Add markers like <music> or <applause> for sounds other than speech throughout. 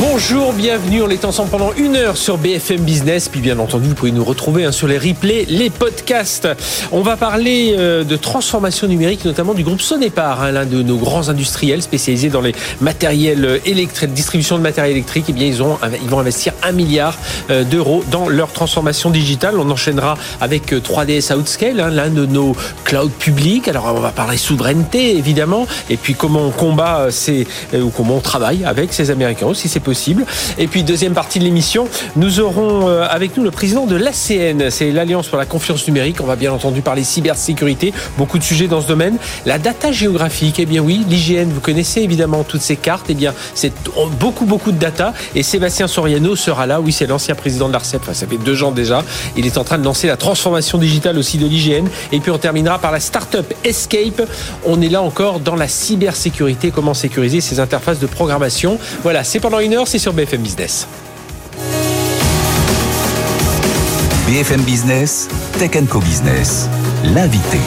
Bonjour, bienvenue. On est ensemble pendant une heure sur BFM Business. Puis bien entendu, vous pouvez nous retrouver hein, sur les replays, les podcasts. On va parler euh, de transformation numérique, notamment du groupe Sonepar, hein, l'un de nos grands industriels spécialisés dans les matériels euh, électriques, distribution de matériel électrique. Et eh bien, ils vont investir un milliard euh, d'euros dans leur transformation digitale. On enchaînera avec 3DS Outscale, hein, l'un de nos clouds publics. Alors, on va parler souveraineté, évidemment. Et puis, comment on combat ces, ou comment on travaille avec ces Américains aussi, c'est possible. Et puis deuxième partie de l'émission, nous aurons euh, avec nous le président de l'ACN, c'est l'Alliance pour la confiance numérique. On va bien entendu parler cybersécurité, beaucoup de sujets dans ce domaine. La data géographique, eh bien oui, l'IGN, vous connaissez évidemment toutes ces cartes, eh bien c'est beaucoup beaucoup de data. Et Sébastien Soriano sera là, oui c'est l'ancien président de l'ARCEP, enfin, ça fait deux ans déjà. Il est en train de lancer la transformation digitale aussi de l'IGN. Et puis on terminera par la start-up Escape. On est là encore dans la cybersécurité, comment sécuriser ces interfaces de programmation? Voilà, c'est pendant une c'est sur BFM Business. BFM Business, Tech Co Business, l'invité.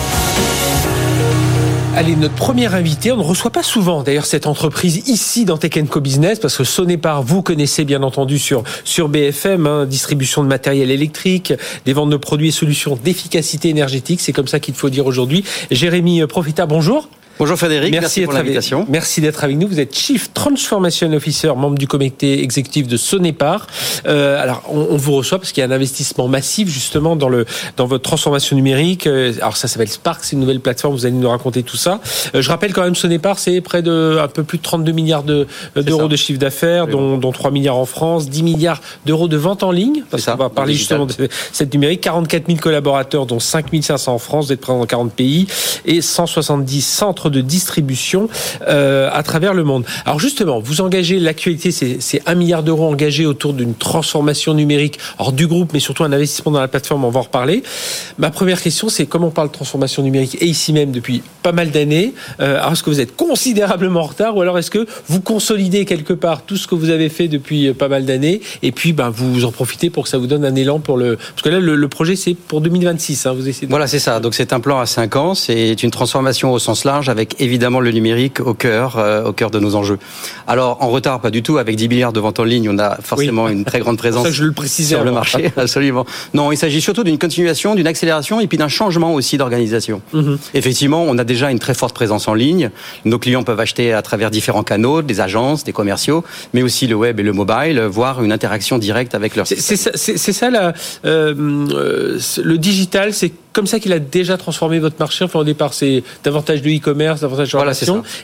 Allez, notre premier invité, on ne reçoit pas souvent d'ailleurs cette entreprise ici dans Tech Co Business parce que Sonepar, vous connaissez bien entendu sur sur BFM, hein, distribution de matériel électrique, des ventes de produits et solutions d'efficacité énergétique, c'est comme ça qu'il faut dire aujourd'hui. Jérémy Profita, bonjour. Bonjour Frédéric, merci, pour l'invitation. Merci d'être avec nous. Vous êtes Chief Transformation Officer, membre du comité exécutif de Sonepar. Euh, alors, on, vous reçoit parce qu'il y a un investissement massif justement dans le dans votre transformation numérique. Euh, alors ça s'appelle Spark, c'est une nouvelle plateforme. Vous allez nous raconter tout ça. Euh, je rappelle quand même Sonepar, c'est près de un peu plus de 32 milliards d'euros de, chiffre d'affaires, dont, dont 3 milliards en France, 10 milliards d'euros de vente en ligne. Parce qu'on va parler justement de cette numérique. 44 000 collaborateurs, dont 5 500 en France, vous êtes présent dans 40 pays et 170 centres de distribution euh, à travers le monde. Alors justement, vous engagez l'actualité, c'est un milliard d'euros engagés autour d'une transformation numérique hors du groupe, mais surtout un investissement dans la plateforme. On va en reparler. Ma première question, c'est comment on parle de transformation numérique et ici même depuis pas mal d'années. Euh, est-ce que vous êtes considérablement en retard ou alors est-ce que vous consolidez quelque part tout ce que vous avez fait depuis euh, pas mal d'années et puis ben, vous en profitez pour que ça vous donne un élan pour le parce que là le, projet c'est pour 2026. Hein, vous essayez Voilà, c'est ça. Donc c'est un plan à 5 ans. C'est une transformation au sens large avec évidemment le numérique au cœur, euh, au cœur de nos enjeux. Alors en retard, pas du tout. Avec 10 milliards de ventes en ligne, on a forcément une très grande <laughs> présence je le sur le marché. <laughs> Absolument. Non, il s'agit surtout d'une continuation, d'une accélération et puis d'un changement aussi d'organisation. Mhm. Effectivement, on a déjà une très forte présence en ligne. Nos clients peuvent acheter à travers différents canaux, des agences, des commerciaux, mais aussi le web et le mobile, voire une interaction directe avec leur. C'est ça, ça la, euh, euh, le digital, c'est comme ça qu'il a déjà transformé votre marché. Enfin, au départ, c'est davantage de e-commerce, davantage de voilà,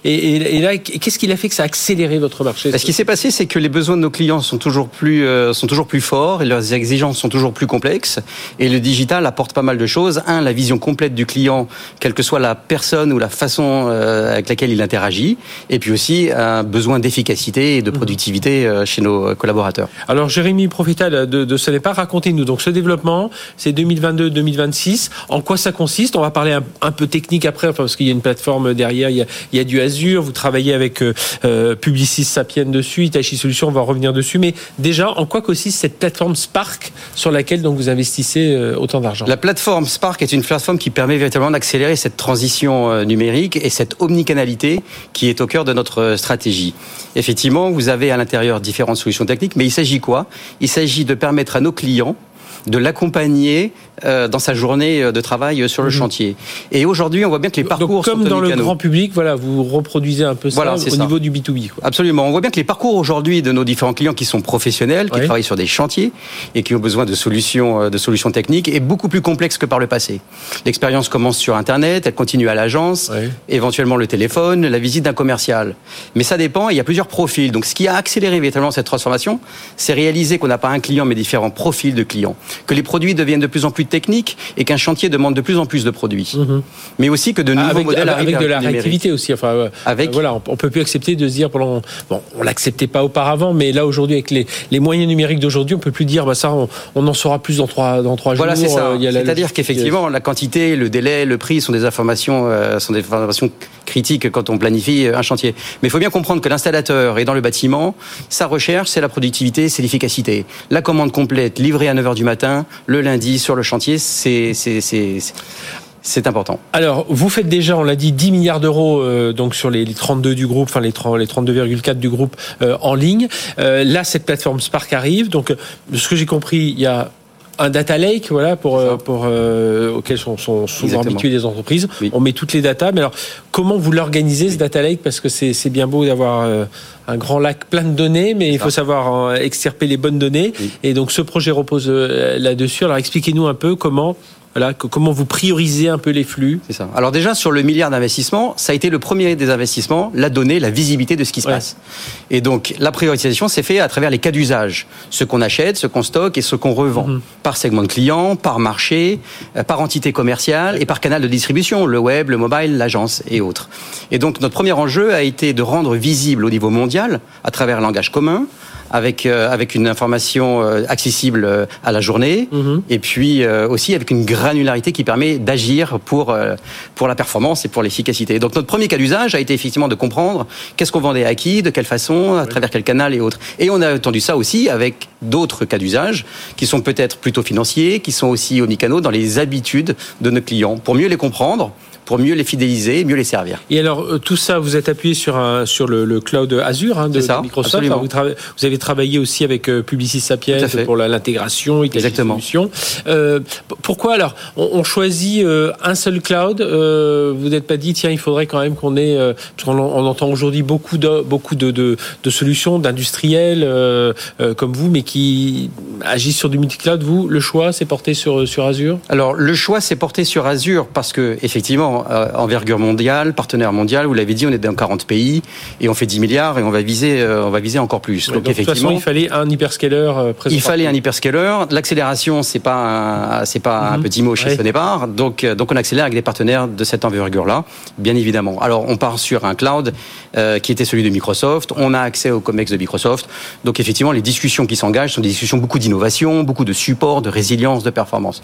et, et, là, qu'est-ce qu'il a fait que ça a accéléré votre marché Ce qui s'est passé, c'est que les besoins de nos clients sont toujours plus euh, sont toujours plus forts et leurs exigences sont toujours plus complexes. Et le digital apporte pas mal de choses. Un, la vision complète du client, quelle que soit la personne ou la façon euh, avec laquelle il interagit. Et puis aussi un besoin d'efficacité et de mmh. productivité euh, chez nos collaborateurs. Alors, Jérémy Profita de, de ce départ, racontez-nous. Donc, ce développement, c'est 2022-2026. En quoi ça consiste? On va parler un, peu technique après, parce qu'il y a une plateforme derrière, il y a, du Azure, vous travaillez avec euh, euh Publicis Sapien dessus, Itachi Solutions, on va revenir dessus. Mais déjà, en quoi consiste cette plateforme Spark sur laquelle vous investissez euh, autant d'argent? La plateforme Spark est une plateforme qui permet véritablement d'accélérer cette transition numérique et cette omnicanalité qui est au cœur de notre stratégie. Effectivement, vous avez à l'intérieur différentes solutions techniques, mais il s'agit quoi? Il s'agit de permettre à nos clients de l'accompagner dans sa journée euh, de travail euh, sur le mhm. chantier. Et aujourd'hui, on voit bien que les parcours comme dans le grand public, voilà, vous reproduisez un peu ça au niveau du B2B. Absolument. On voit bien que les parcours aujourd'hui de nos différents clients qui sont professionnels, qui travaillent sur des chantiers et qui ont besoin de solutions, de solutions techniques, est beaucoup plus complexe que par le passé. L'expérience commence sur Internet, elle continue à l'agence, éventuellement le téléphone, la visite d'un commercial. Mais ça dépend. Il y a plusieurs profils. Donc, ce qui a accéléré véritablement cette transformation, c'est réaliser qu'on n'a pas un client mais différents profils de clients que les produits deviennent de plus en plus techniques et qu'un chantier demande de plus en plus de produits. Mhm. Mais aussi que de nouveaux avec, modèles avec, avec de la réactivité aussi. Enfin, euh, avec voilà, on, peut plus accepter de se dire pendant bon, on l'acceptait pas auparavant, mais là aujourd'hui avec les, les moyens numériques d'aujourd'hui, on peut plus dire bah ça, on, en saura plus dans trois dans trois voilà, jours. Voilà, c'est ça. Euh, C'est-à-dire qu'effectivement, la quantité, le délai, le prix sont des informations euh, sont des informations critiques quand on planifie un chantier. Mais il faut bien comprendre que l'installateur est dans le bâtiment, sa recherche, c'est la productivité, c'est l'efficacité. La commande complète livrée à 9h du matin le lundi sur le chantier, c'est important. Alors, vous faites déjà, on l'a dit, 10 milliards d'euros euh, donc sur les, 32 du groupe, enfin les, 32,4 du groupe euh, en ligne. Euh, là, cette plateforme Spark arrive. Donc, de ce que j'ai compris, il y a un data lake, voilà, pour, pour auquel sont, sont souvent habituées les entreprises. On met toutes les datas. Mais alors, comment vous l'organisez ce data lake? Parce que c'est bien beau d'avoir un grand lac plein de données, mais il faut savoir extirper les bonnes données. Et donc, ce projet repose là-dessus. Alors, expliquez-nous un peu comment voilà, comment vous priorisez un peu les flux C'est ça. Alors déjà sur le milliard d'investissements, ça a été le premier des investissements, la donnée, la visibilité de ce qui se passe. Et donc la priorisation s'est faite à travers les cas d'usage, ce qu'on achète, ce qu'on stocke et ce qu'on revend, mhm. par segment de clients, par marché, euh, par entité commerciale et par canal de distribution, le web, le mobile, l'agence et autres. Et donc notre premier enjeu a été de rendre visible au niveau mondial, à travers un langage commun, avec euh, avec une information euh, accessible euh, à la journée mhm. et puis aussi avec une granularité qui permet d'agir pour pour la performance et pour l'efficacité. Donc notre premier cas d'usage a été effectivement de comprendre qu'est-ce qu'on vendait à qui, de quelle façon, à travers quel canal et autres. Et on a entendu ça aussi avec d'autres cas d'usage qui sont peut-être plutôt financiers, qui sont aussi omnicanaux dans les habitudes de nos clients pour mieux les comprendre pour mieux les fidéliser, mieux les servir. Et alors euh, tout ça, vous êtes appuyé sur un, sur le, cloud Azure hein, de, Microsoft. vous, vous, avez travaillé aussi avec euh, Publicis Sapiens pour l'intégration et la distribution. Euh, pourquoi alors on, choisit un seul cloud Vous n'êtes pas dit tiens il faudrait quand même qu'on ait on, entend aujourd'hui beaucoup de beaucoup de, de, de solutions d'industriels comme vous, mais qui agissent sur du multi-cloud. Vous, le choix s'est porté sur sur Azure? Alors le choix s'est porté sur Azure parce que effectivement euh, envergure mondiale, partenaire mondial. Vous l'avez dit, on est dans 40 pays et on fait 10 milliards et on va viser, euh, on va viser encore plus. donc, effectivement, de toute façon, il fallait un hyperscaler euh, présent. Il fallait un hyperscaler. L'accélération, c'est pas c'est pas un mhm. petit mot chez ce départ. Donc donc on accélère avec des partenaires de cette envergure-là, bien évidemment. Alors on part sur un cloud qui était celui de Microsoft. On a accès au COMEX de Microsoft. Donc effectivement, les discussions qui s'engagent sont des discussions beaucoup d'innovation, beaucoup de support, de résilience, de performance.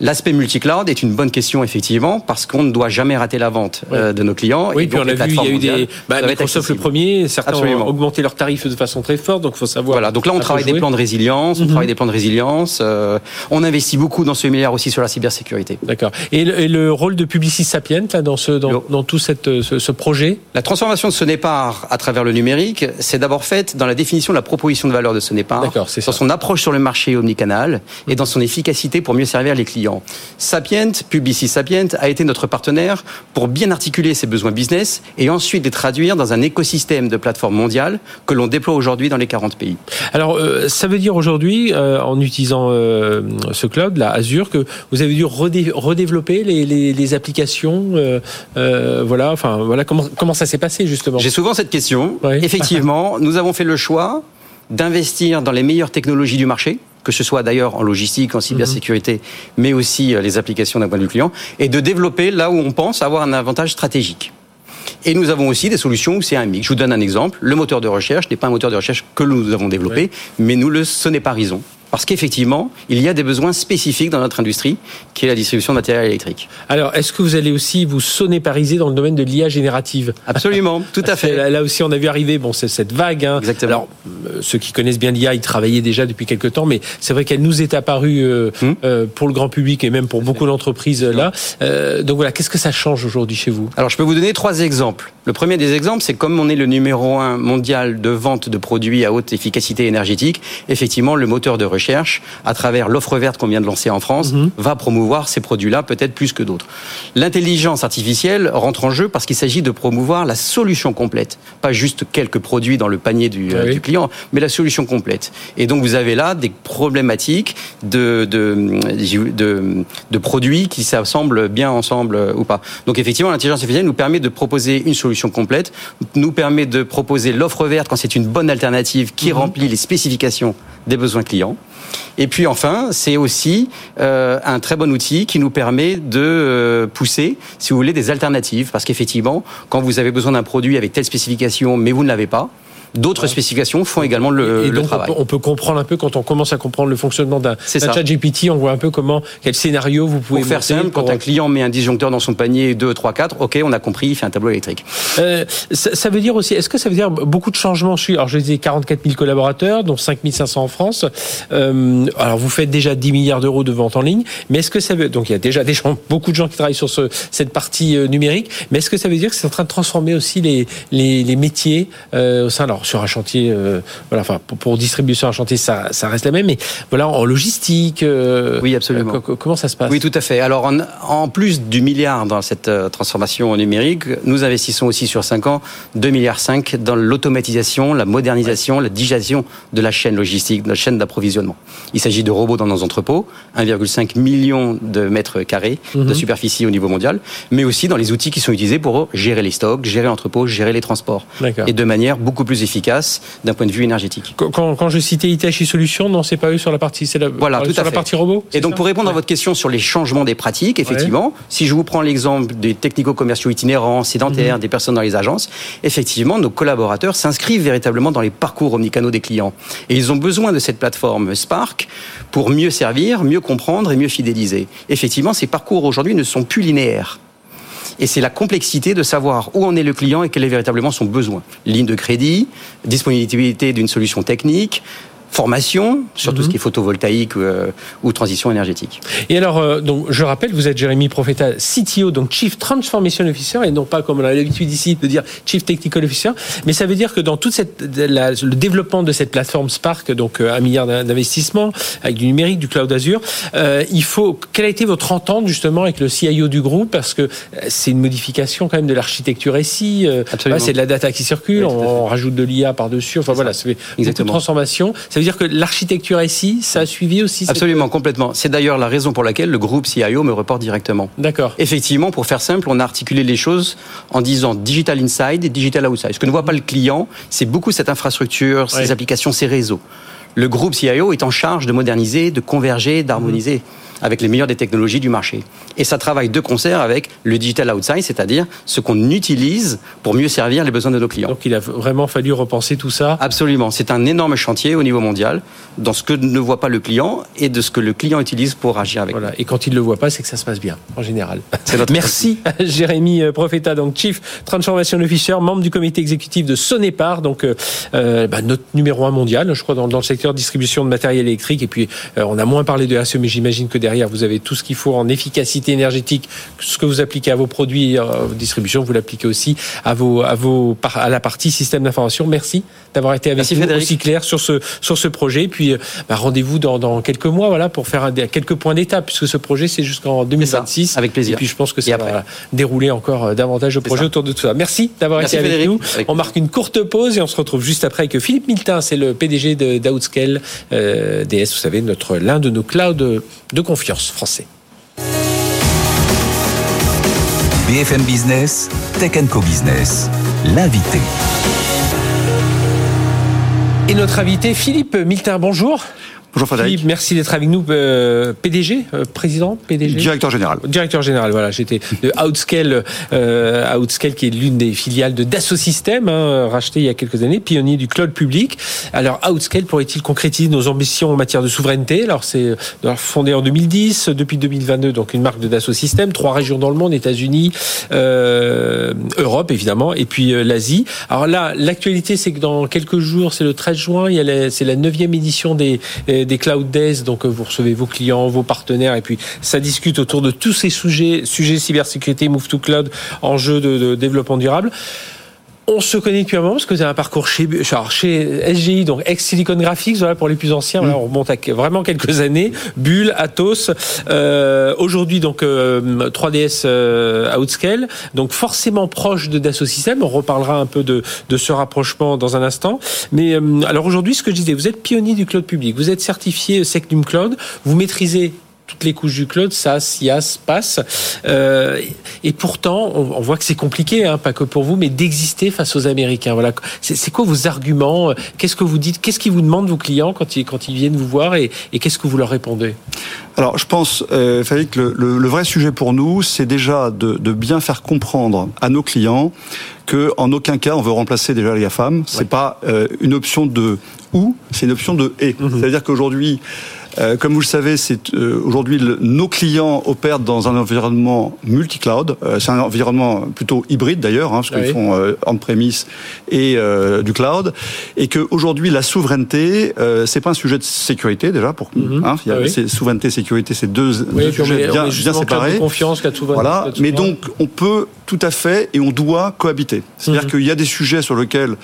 L'aspect multi-cloud est une bonne question effectivement parce qu'on ne doit jamais rater la vente euh, de nos clients. Oui, et puis on a vu, il y a eu des bah, Microsoft le premier, certains ont augmenté leurs tarifs de façon très forte, donc il faut savoir. Voilà, donc là on travaille des plans de résilience, on mhm. travaille des plans de résilience, euh, on investit beaucoup dans ce milliard aussi sur la cybersécurité. D'accord. Et, le rôle de Publicis Sapient là dans ce dans, dans tout cette, ce, ce, projet? La transformation de Sonépar à travers le numérique, c'est d'abord faite dans la définition de la proposition de valeur de Sonépar, dans son approche sur le marché omnicanal et dans son efficacité pour mieux servir les clients. Sapient, Publicis Sapient, a été notre partenaire pour bien articuler ses besoins business et ensuite les traduire dans un écosystème de plateformes mondiales que l'on déploie aujourd'hui dans les 40 pays. Alors, euh, ça veut dire aujourd'hui, euh, en utilisant euh, ce cloud, la Azure, que vous avez dû redévelopper les, applications. voilà, enfin, voilà comment, comment ça s'est passé justement? J'ai souvent cette question. Effectivement, <laughs> nous avons fait le choix d'investir dans les meilleures technologies du marché que ce soit d'ailleurs en logistique, en cybersécurité, mhm. mais aussi euh, les applications d'un point de vue client, et de développer là où on pense avoir un avantage stratégique. Et nous avons aussi des solutions où c'est un mix. Je vous donne un exemple. Le moteur de recherche n'est pas un moteur de recherche que nous avons développé, mais nous le sonéparisons. Parce qu'effectivement, il y a des besoins spécifiques dans notre industrie, qui est la distribution de matériel électrique. Alors, est-ce que vous allez aussi vous sonner pariser dans le domaine de l'IA générative? Absolument, <laughs> tout à fait. Là, aussi, on a vu arriver bon, cette vague. Hein. Exactement. Alors, euh, ceux qui connaissent bien l'IA, ils travaillaient déjà depuis quelques temps, mais c'est vrai qu'elle nous est apparue euh, hmm. euh, pour le grand public et même pour beaucoup d'entreprises là. donc voilà, qu'est-ce que ça change aujourd'hui chez vous? Alors, je peux vous donner trois exemples. Le premier des exemples, c'est comme on est le numéro un mondial de vente de produits à haute efficacité énergétique, effectivement, le moteur de recherche, à travers l'offre verte qu'on vient de lancer en France, mhm. va promouvoir ces produits-là peut-être plus que d'autres. L'intelligence artificielle rentre en jeu parce qu'il s'agit de promouvoir la solution complète, pas juste quelques produits dans le panier du, euh, du, client, mais la solution complète. Et donc vous avez là des problématiques de, de, de, de produits qui s'assemblent bien ensemble euh, ou pas. Donc effectivement, l'intelligence artificielle nous permet de proposer une solution complète, nous permet de proposer l'offre verte quand c'est une bonne alternative qui mhm. remplit les spécifications des besoins clients. Et puis enfin, c'est aussi euh, un très bon outil qui nous permet de euh, pousser, si vous voulez, des alternatives. Parce qu'effectivement, quand vous avez besoin d'un produit avec telle spécification, mais vous ne l'avez pas, D'autres spécifications font également le, et donc travail. On peut, comprendre un peu quand on commence à comprendre le fonctionnement d'un chat GPT, on voit un peu comment, quel scénario vous pouvez pour faire simple. Quand un client met un disjoncteur dans son panier 2, 3, 4, ok, on a compris, il fait un tableau électrique. Euh, ça, veut dire aussi, est-ce que ça veut dire beaucoup de changements Alors je disais 44 000 collaborateurs, dont 5 500 en France. Euh, alors vous faites déjà 10 milliards d'euros de vente en ligne, mais est-ce que ça veut donc il y a déjà des gens, <laughs> beaucoup de gens qui travaillent sur ce, cette partie euh, numérique, mais est-ce que ça veut dire que c'est en train de transformer aussi les, les, les métiers euh, au sein alors sur un chantier, euh, voilà, enfin pour, pour, distribuer sur un chantier ça, ça reste la même, mais voilà en logistique. Euh, oui absolument. comment ça se passe? Oui tout à fait. Alors en, en plus du milliard dans cette transformation numérique, nous investissons aussi sur 5 ans 2 milliards 5 dans l'automatisation, la modernisation, la digitalisation de la chaîne logistique, de la chaîne d'approvisionnement. Il s'agit de robots dans nos entrepôts, 1,5 million de mètres carrés de mhm. superficie au niveau mondial, mais aussi dans les outils qui sont utilisés pour gérer les stocks, gérer l'entrepôt, gérer les transports. Et de manière beaucoup plus efficace d'un point de vue énergétique. Quand, quand je citais ITHI Solutions, non, c'est pas eux sur la partie, c'est la, voilà, tout sur la partie robot. Et donc pour répondre à votre question sur les changements des pratiques, effectivement, si je vous prends l'exemple des technico-commerciaux itinérants, sédentaires, mhm. des personnes dans les agences, effectivement, nos collaborateurs s'inscrivent véritablement dans les parcours omnicanaux des clients. Et ils ont besoin de cette plateforme Spark pour mieux servir, mieux comprendre et mieux fidéliser. Effectivement, ces parcours aujourd'hui ne sont plus linéaires. Et c'est la complexité de savoir où en est le client et quel est véritablement son besoin. Ligne de crédit, disponibilité d'une solution technique, formation sur tout ce mhm. qui est photovoltaïque euh, ou transition énergétique. Et alors, euh, donc, je rappelle, vous êtes Jérémy Profeta, CTO, donc Chief Transformation Officer, et non pas comme on a l'habitude ici de dire Chief Technical Officer, mais ça veut dire que dans cette, le développement de cette plateforme Spark, donc euh, un milliard d'investissements avec du numérique, du cloud Azure, il faut, quelle a été votre entente justement avec le CIO du groupe, parce que c'est une modification quand même de l'architecture ici, c'est de la data qui circule, on, rajoute de l'IA par-dessus, enfin voilà, c'est une transformation. Ça veut dire que l'architecture ici, ça a suivi aussi Absolument, complètement. C'est d'ailleurs la raison pour laquelle le groupe CIO me reporte directement. D'accord. Effectivement, pour faire simple, on a articulé les choses en disant digital inside et digital outside. Ce que ne voit pas le client, c'est beaucoup cette infrastructure, ces applications, ces réseaux. Le groupe CIO est en charge de moderniser, de converger, d'harmoniser. Mmh avec les meilleures des technologies du marché. Et ça travaille de concert avec le digital outside, c'est-à-dire ce qu'on utilise pour mieux servir les besoins de nos clients. Donc il a vraiment fallu repenser tout ça Absolument. C'est un énorme chantier au niveau mondial dans ce que ne voit pas le client et de ce que le client utilise pour agir avec voilà. Et quand il ne le voit pas, c'est que ça se passe bien, en général. Merci <laughs> Jérémy euh, Profeta, donc Chief Transformation Officer, membre du comité exécutif de Sonépar, donc euh, euh bah, notre numéro un mondial, je crois, dans, dans, le secteur distribution de matériel électrique. Et puis, euh, on a moins parlé de ASE, mais j'imagine que derrière, vous avez tout ce qu'il faut en efficacité énergétique, ce que vous appliquez à vos produits, à euh, vos distributions, vous l'appliquez aussi à vos, à vos, à la partie système d'information. Merci d'avoir été avec nous aussi clair sur ce, sur ce projet. Et puis, euh, bah, rendez-vous dans, dans, quelques mois, voilà, pour faire un, quelques points d'étape, puisque ce projet, c'est jusqu'en 2026. avec plaisir. Et puis, je pense que ça va dérouler encore euh, davantage de projets autour de tout ça. Merci d'avoir été avec nous. on marque une courte pause et on se retrouve juste après avec Philippe Miltin, c'est le PDG d'Outscale DS, vous savez, notre l'un de nos clouds de confiance français. BFM Business, Tech Co Business, l'invité. Et notre invité, Philippe Miltin, bonjour. Bonjour Frédéric. merci d'être avec nous. Euh, PDG, euh, président, PDG. Directeur général. Directeur général, voilà. J'étais de Outscale, euh, Outscale qui est l'une des filiales de Dassault Systèmes, hein, racheté il y a quelques années, pionnier du cloud public. Alors Outscale pourrait-il concrétiser nos ambitions en matière de souveraineté? Alors c'est euh, fondé en 2010, depuis 2022, donc une marque de Dassault Systèmes, trois régions dans le monde, États-Unis, euh, Europe évidemment, et puis euh, l'Asie. Alors là, l'actualité, c'est que dans quelques jours, c'est le 13 juin, il y a c'est la neuvième édition des des cloud days, donc euh, vous recevez vos clients, vos partenaires, et puis ça discute autour de tous ces sujets, sujets cybersécurité, move to cloud, enjeux de développement durable. On se connaît depuis un moment parce que vous avez un parcours chez, chez SGI, donc ex-Silicon Graphics, voilà, pour les plus anciens. on remonte à vraiment quelques années. Bull, Atos. Euh, Aujourd'hui, donc, 3DS euh, euh, Outscale. Donc, forcément proche de Dassault Systèmes. On reparlera un peu de, de ce rapprochement dans un instant. Mais euh, alors aujourd'hui, ce que je disais, vous êtes pionnier du cloud public. Vous êtes certifié Secnum Cloud. Vous maîtrisez toutes les couches du cloud, SaaS, IaaS, PaaS. Euh, et pourtant, on, voit que c'est compliqué, hein, pas que pour vous, mais d'exister face aux Américains. Voilà. C'est quoi vos arguments? Qu'est-ce que vous dites? Qu'est-ce qu'ils vous demandent, vos clients, quand ils, quand ils viennent vous voir Et, et qu'est-ce que vous leur répondez? Alors, je pense, euh, que le, le, vrai sujet pour nous, c'est déjà de, de, bien faire comprendre à nos clients que en aucun cas on veut remplacer déjà les GAFAM. C'est pas euh, une option de ou, c'est une option de et. Mhm. C'est-à-dire qu'aujourd'hui, euh, comme vous le savez, c'est euh, aujourd'hui nos clients opèrent dans un environnement multi-cloud. Euh, c'est un environnement plutôt hybride d'ailleurs, hein, parce qu'ils font on-premise et du cloud, et qu'aujourd'hui la souveraineté, c'est pas un sujet de sécurité déjà. Pour mhm. hein, il y a, souveraineté, sécurité, c'est deux, sujets bien, bien séparés. confiance, voilà. Mais donc on peut tout à fait et on doit cohabiter. C'est-à-dire mhm. qu'il y a des sujets sur lesquels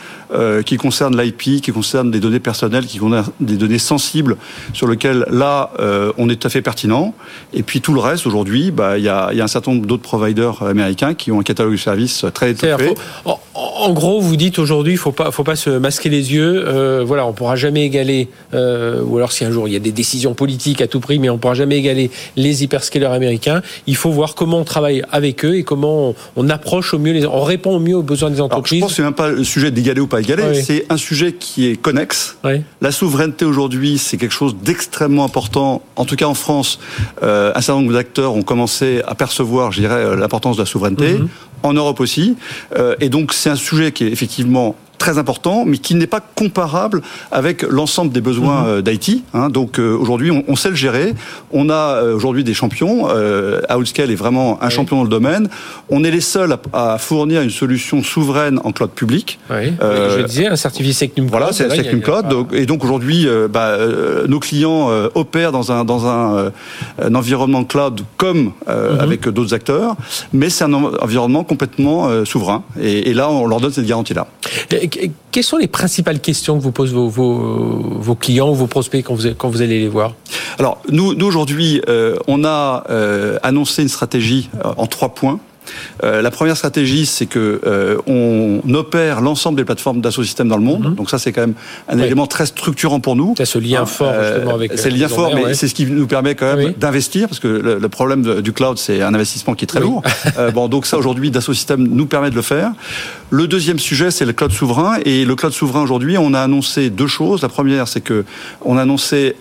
qui concernent l'IP, qui concernent des données personnelles, qui concernent des données sensibles, sur là, euh, on est tout à fait pertinent. Et puis tout le reste, aujourd'hui, bah, il y, a, un certain nombre d'autres providers américains qui ont un catalogue de services très étoffé. en, gros, vous dites aujourd'hui, il faut pas, faut pas se masquer les yeux. Euh, voilà, on pourra jamais égaler, euh, ou alors si un jour il y a des décisions politiques à tout prix, mais on pourra jamais égaler les hyperscalers américains. Il faut voir comment on travaille avec eux et comment on, approche au mieux, les, on répond au mieux aux besoins des entreprises. je pense que c'est même pas le sujet d'égaler ou pas égaler, c'est un sujet qui est connexe. La souveraineté aujourd'hui, c'est quelque chose d'extrêmement important, en tout cas en France, euh, un certain nombre d'acteurs ont commencé à percevoir, je dirais, euh, l'importance de la souveraineté. Mhm. En Europe aussi. Euh, et donc c'est un sujet qui est effectivement très important, mais qui n'est pas comparable avec l'ensemble des besoins mhm. euh, d'IT. Hein. Donc euh, aujourd'hui, on, sait le gérer. On a euh, aujourd'hui des champions. Outscale est vraiment un champion dans le domaine. On est les seuls à, fournir une solution souveraine en cloud public. Oui. je disais, un certifié Secnum Cloud. Voilà, c'est Secnum Cloud. et donc aujourd'hui, bah, nos clients opèrent dans un dans un, environnement cloud comme mhm. avec d'autres acteurs, mais c'est un environnement complètement souverain. Et, et, là, on leur donne cette garantie-là. Quelles sont les principales questions que vous posent vos, clients ou vos prospects quand vous, allez les voir? Alors, nous, nous aujourd'hui, euh, on a euh, annoncé une stratégie euh, en trois points. Euh, la première stratégie, c'est que euh, on opère l'ensemble des plateformes d'Assosystème dans le monde. Mhm. Donc ça, c'est quand même un élément très structurant pour nous. C'est ce lien hein, fort euh, justement avec. C'est le lien fort, mais c'est ce qui nous permet quand même d'investir, parce que le, problème du cloud, c'est un investissement qui est très lourd. <laughs> bon, donc ça aujourd'hui, Dassosystème nous permet de le faire. Le deuxième sujet, c'est le cloud souverain. Et le cloud souverain aujourd'hui, on a annoncé deux choses. La première, c'est que on a annoncé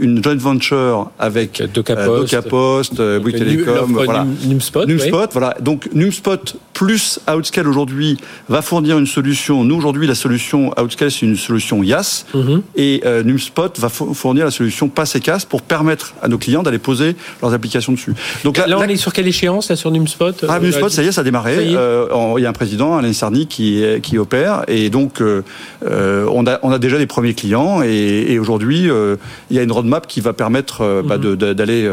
une joint venture avec DocaPost, Bouygues Telecom, voilà. Numspot, Numspot, voilà donc NumSpot plus Outscale aujourd'hui va fournir une solution. Nous aujourd'hui la solution Outscale c'est une solution IaaS mhm. et euh, NumSpot va fournir la solution Pass et Casse pour permettre à nos clients d'aller poser leurs applications dessus. Donc là, on est sur quelle échéance là sur NumSpot Ah NumSpot ça y est ça a démarré. Euh, il y a un président Alain Sarny qui qui opère et donc euh, on a on a déjà des premiers clients et, aujourd'hui il y a une roadmap qui va permettre bah, mhm. d'aller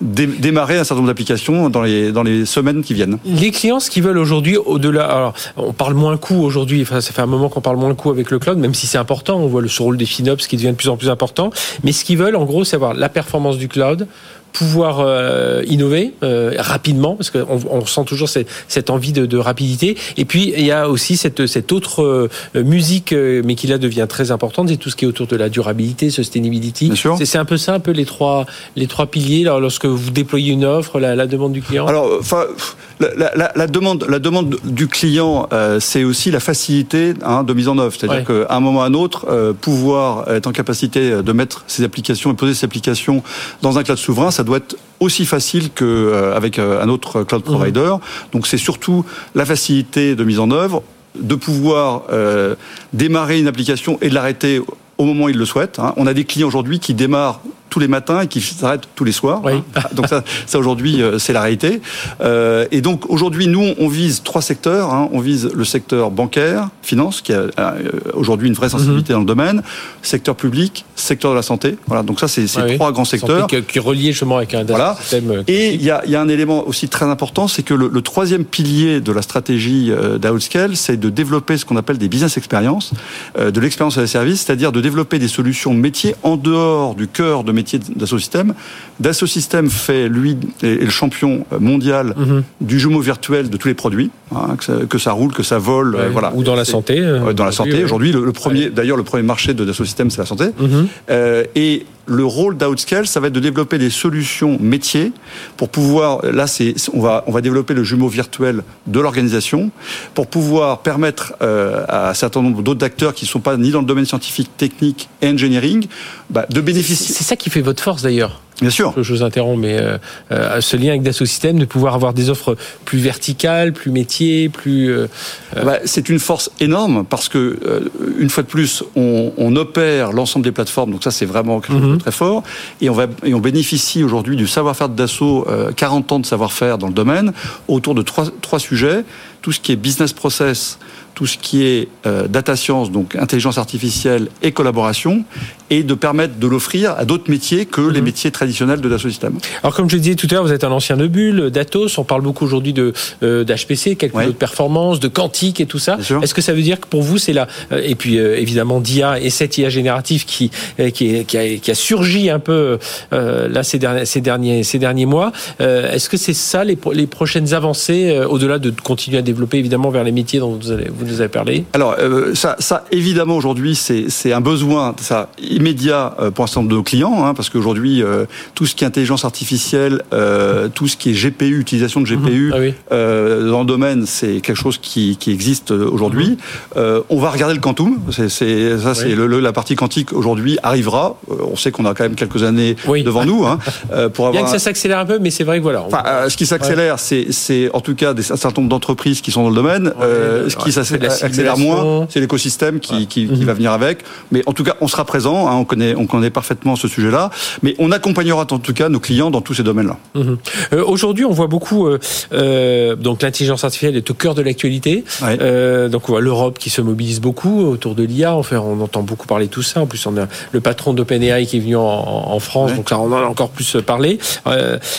démarrer un certain nombre d'applications dans les dans les semaines qui viennent. Les clients, ce qu'ils veulent aujourd'hui, au-delà, on parle moins coût aujourd'hui, enfin ça fait un moment qu'on parle moins coût avec le cloud, même si c'est important, on voit le rôle des FinOps qui devient de plus en plus important, mais ce qu'ils veulent en gros, c'est avoir la performance du cloud, pouvoir euh, innover euh, rapidement parce qu'on on sent toujours cette, cette envie de, de, rapidité. Et puis il y a aussi cette, cette autre euh, musique mais qui là devient très importante c'est tout ce qui est autour de la durabilité sustainability. C'est un peu ça un peu les trois les trois piliers. Alors, lorsque vous déployez une offre la, la demande du client alors enfin la, la, la, demande, la demande du client, c'est aussi la facilité hein, de mise en œuvre. C'est-à-dire qu'à un moment ou à un autre, pouvoir être en capacité de mettre ses applications et poser ses applications dans un cloud souverain, ça doit être aussi facile qu'avec euh, euh, un autre cloud mhm. provider. Donc c'est surtout la facilité de mise en œuvre, de pouvoir euh, démarrer une application et de l'arrêter au moment où ils le souhaitent. Hein. On a des clients aujourd'hui qui démarrent tous les matins et qui s'arrête tous les soirs. Oui. Donc ça, ça aujourd'hui, euh, c'est la réalité. Euh, et donc aujourd'hui, nous, on vise trois secteurs. Hein. On vise le secteur bancaire, finance, qui a euh, aujourd'hui une vraie sensibilité mhm. dans le domaine, secteur public, secteur de la santé. Voilà. Donc ça, c'est ces trois grands secteurs qui, qui relié justement avec un voilà. système. Et il y a, y a, un élément aussi très important, c'est que le, le, troisième pilier de la stratégie d'Outscale, c'est de développer ce qu'on appelle des business experience, de l'expérience à la service, c'est-à-dire de développer des solutions métiers en dehors du cœur de métier d'Assosystème. System fait, lui, est le champion mondial mhm. du jumeau virtuel de tous les produits, hein, que, ça, roule, que ça vole, euh, voilà. Ou dans la santé. Euh, dans la santé. Aujourd'hui, le, premier, d'ailleurs, le premier marché de System, c'est la santé. Mhm. Euh, et le rôle d'Outscale, ça va être de développer des solutions métiers pour pouvoir, là, c'est, on va, on va développer le jumeau virtuel de l'organisation pour pouvoir permettre à un certain nombre d'autres acteurs qui ne sont pas ni dans le domaine scientifique, technique et engineering, bah, de bénéficier. C'est ça qui fait votre force d'ailleurs. Bien sûr. Je vous interromps, mais ce lien avec Dassault Systèmes, de pouvoir avoir des offres plus verticales, plus métiers, plus. Bah, c'est une force énorme parce que une fois de plus, on, on opère l'ensemble des plateformes, donc ça c'est vraiment quelque chose de mhm. très fort, et on va et on bénéficie aujourd'hui du savoir-faire de Dassault, 40 ans de savoir-faire dans le domaine autour de trois, trois sujets tout ce qui est business process, tout ce qui est euh, data science, donc intelligence artificielle et collaboration, et de permettre de l'offrir à d'autres métiers que les mhm. métiers traditionnels de Dassault Systèmes. Alors comme je le disais tout à l'heure, vous êtes un ancien de Bulle, d'Atos, on parle beaucoup aujourd'hui de euh, d'HPC, quelques autres performances, de quantique et tout ça. Est-ce que ça veut dire que pour vous c'est là euh, et puis évidemment d'IA et cette IA générative qui qui, qui, a, qui, a, surgi un peu là ces derniers ces derniers ces derniers mois. Est-ce que c'est ça les, les prochaines avancées au-delà de continuer à développer évidemment vers les métiers dont vous, allez, vous nous avez parlé? Alors, euh, ça, ça, évidemment, aujourd'hui, c'est un besoin ça, immédiat euh, pour un certain nombre de clients, hein, parce qu'aujourd'hui, euh, tout ce qui est intelligence artificielle, tout ce qui est GPU, utilisation de GPU mhm. ah dans le domaine, c'est quelque chose qui, qui existe aujourd'hui. Mhm. on va regarder le quantum. C'est ça, c'est le, la partie quantique aujourd'hui arrivera. on sait qu'on a quand même quelques années devant nous hein, <laughs> pour avoir. Bien que ça s'accélère un peu, mais c'est vrai que voilà. Ce qui s'accélère, c'est en tout cas des, un certain nombre d'entreprises qui sont dans le domaine. ce qui accélère moins, c'est l'écosystème qui, qui, qui, va venir avec. Mais en tout cas, on sera présent. Hein, on connaît, on connaît parfaitement ce sujet-là. Mais on accompagnera en tout cas nos clients dans tous ces domaines-là. Mhm. Euh, Aujourd'hui, on voit beaucoup. Euh, euh, donc l'intelligence artificielle est au cœur de l'actualité. Donc on voit l'Europe qui se mobilise beaucoup autour de l'IA. Enfin, on entend beaucoup parler de tout ça. En plus, on a le patron d'OpenAI qui est venu en, en France. Donc ça, on en a encore plus parlé.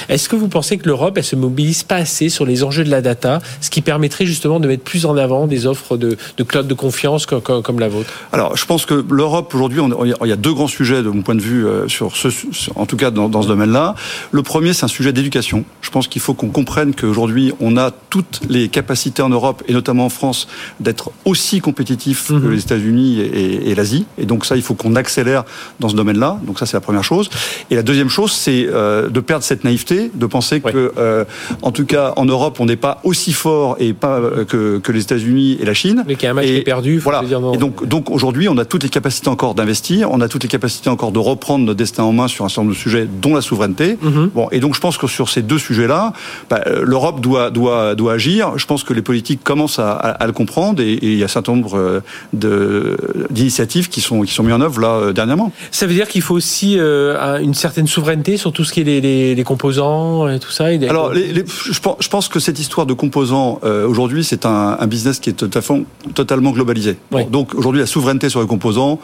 Est-ce que vous pensez que l'Europe, elle se mobilise pas assez sur les enjeux de la data, ce qui permettrait justement de mettre plus en avant des offres de, de cloud de confiance comme, comme, la vôtre? Alors, je pense que l'Europe aujourd'hui, il y a deux grands sujets de mon point de vue euh, sur ce, en tout cas dans, dans ce domaine-là. Le premier, c'est un sujet d'éducation. Je pense qu'il faut qu'on comprenne qu'aujourd'hui, on a toutes les capacités en Europe et notamment en France d'être aussi compétitifs que mhm. les États-Unis et, et, l'Asie. Et donc ça, il faut qu'on accélère dans ce domaine-là. Donc ça, c'est la première chose. Et la deuxième chose, c'est euh, de perdre cette naïveté, de penser que, euh, en tout cas, en Europe, on n'est pas aussi fort et pas euh, que, que les États-Unis et la Chine. Mais qu'il y a un match et, qui est perdu. Voilà. Dire non. Et donc, donc aujourd'hui, on a toutes les capacités encore d'investir, on a toutes les capacités encore de reprendre notre destin en main sur un certain nombre de sujets, dont la souveraineté. Mhm. Bon, et donc je pense que sur ces deux sujets-là, bah, euh, l'Europe doit, doit, doit agir. Je pense que les politiques commencent à, à, à le comprendre et, et, il y a un certain nombre euh, d'initiatives qui sont, qui sont mises en œuvre là euh, dernièrement. Ça veut dire qu'il faut aussi euh, une certaine souveraineté sur tout ce qui est les, les, les composants et tout ça. Et Alors, les, je, pense, que cette histoire de composants euh, aujourd'hui, c'est un, un, business qui est totalement, totalement globalisé. Oui. Bon, donc aujourd'hui, la souveraineté sur les composants,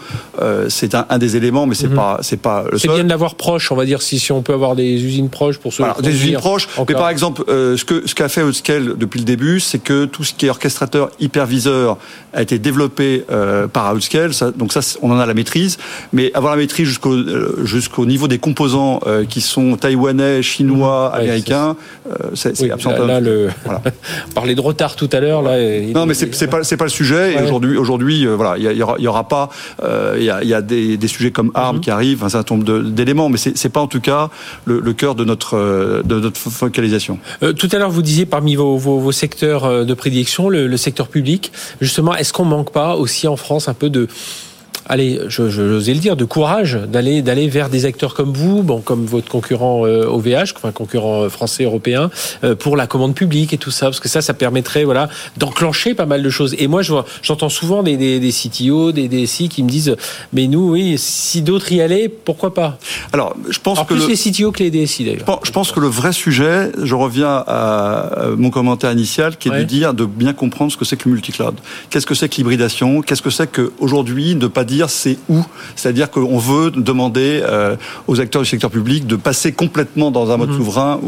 c'est un, un, des éléments, mais c'est mm -hmm. pas, c'est pas le C'est bien de l'avoir proche, on va dire, si, si on peut avoir des usines proches pour se. Voilà, des usines proches. Encore. Mais par exemple, euh, ce que ce qu'a fait Outscale depuis le début, c'est que tout ce qui est orchestrateur, hyperviseur, a été développé euh, par Outscale. Ça, donc ça, on en a la maîtrise. Mais avoir la maîtrise jusqu'au euh, jusqu'au niveau des composants qui sont taïwanais, chinois, mmh, américains, c'est oui, absolument. Là, là le... voilà. <laughs> parler de retard tout à l'heure. Là, non, mais c'est pas c'est pas le sujet. Ouais. Et aujourd'hui, aujourd'hui, voilà, il y, y, aura, y aura pas, il y a, y a des, des, sujets comme armes mmh. qui arrivent, un certain nombre d'éléments, mais c'est pas en tout cas le, le cœur de notre de notre focalisation. Euh, tout à l'heure, vous disiez parmi vos, vos, vos secteurs de prédilection, le, le secteur public. Justement, est-ce qu'on manque pas aussi en France un peu de allez, je, je, j'osais le dire, de courage d'aller d'aller vers des acteurs comme vous, bon, comme votre concurrent euh, OVH, enfin concurrent euh, français européen, euh, pour la commande publique et tout ça, parce que ça, ça permettrait, voilà, d'enclencher pas mal de choses. Et moi, je vois, j'entends souvent des, des, des CTO, des DSI qui me disent, mais nous, oui, si d'autres y allaient, pourquoi pas? Alors, je pense Alors, que plus le... les CTO que les DSI d'ailleurs. Je pense, je pense, que le vrai sujet, je reviens à mon commentaire initial, qui est ouais. de dire de bien comprendre ce que c'est que le multicloud. Qu'est-ce que c'est que l'hybridation? Qu'est-ce que c'est qu'aujourd'hui ne pas dire dire c'est où. C'est-à-dire qu'on veut demander euh, aux acteurs du secteur public de passer complètement dans un mode mmh. souverain.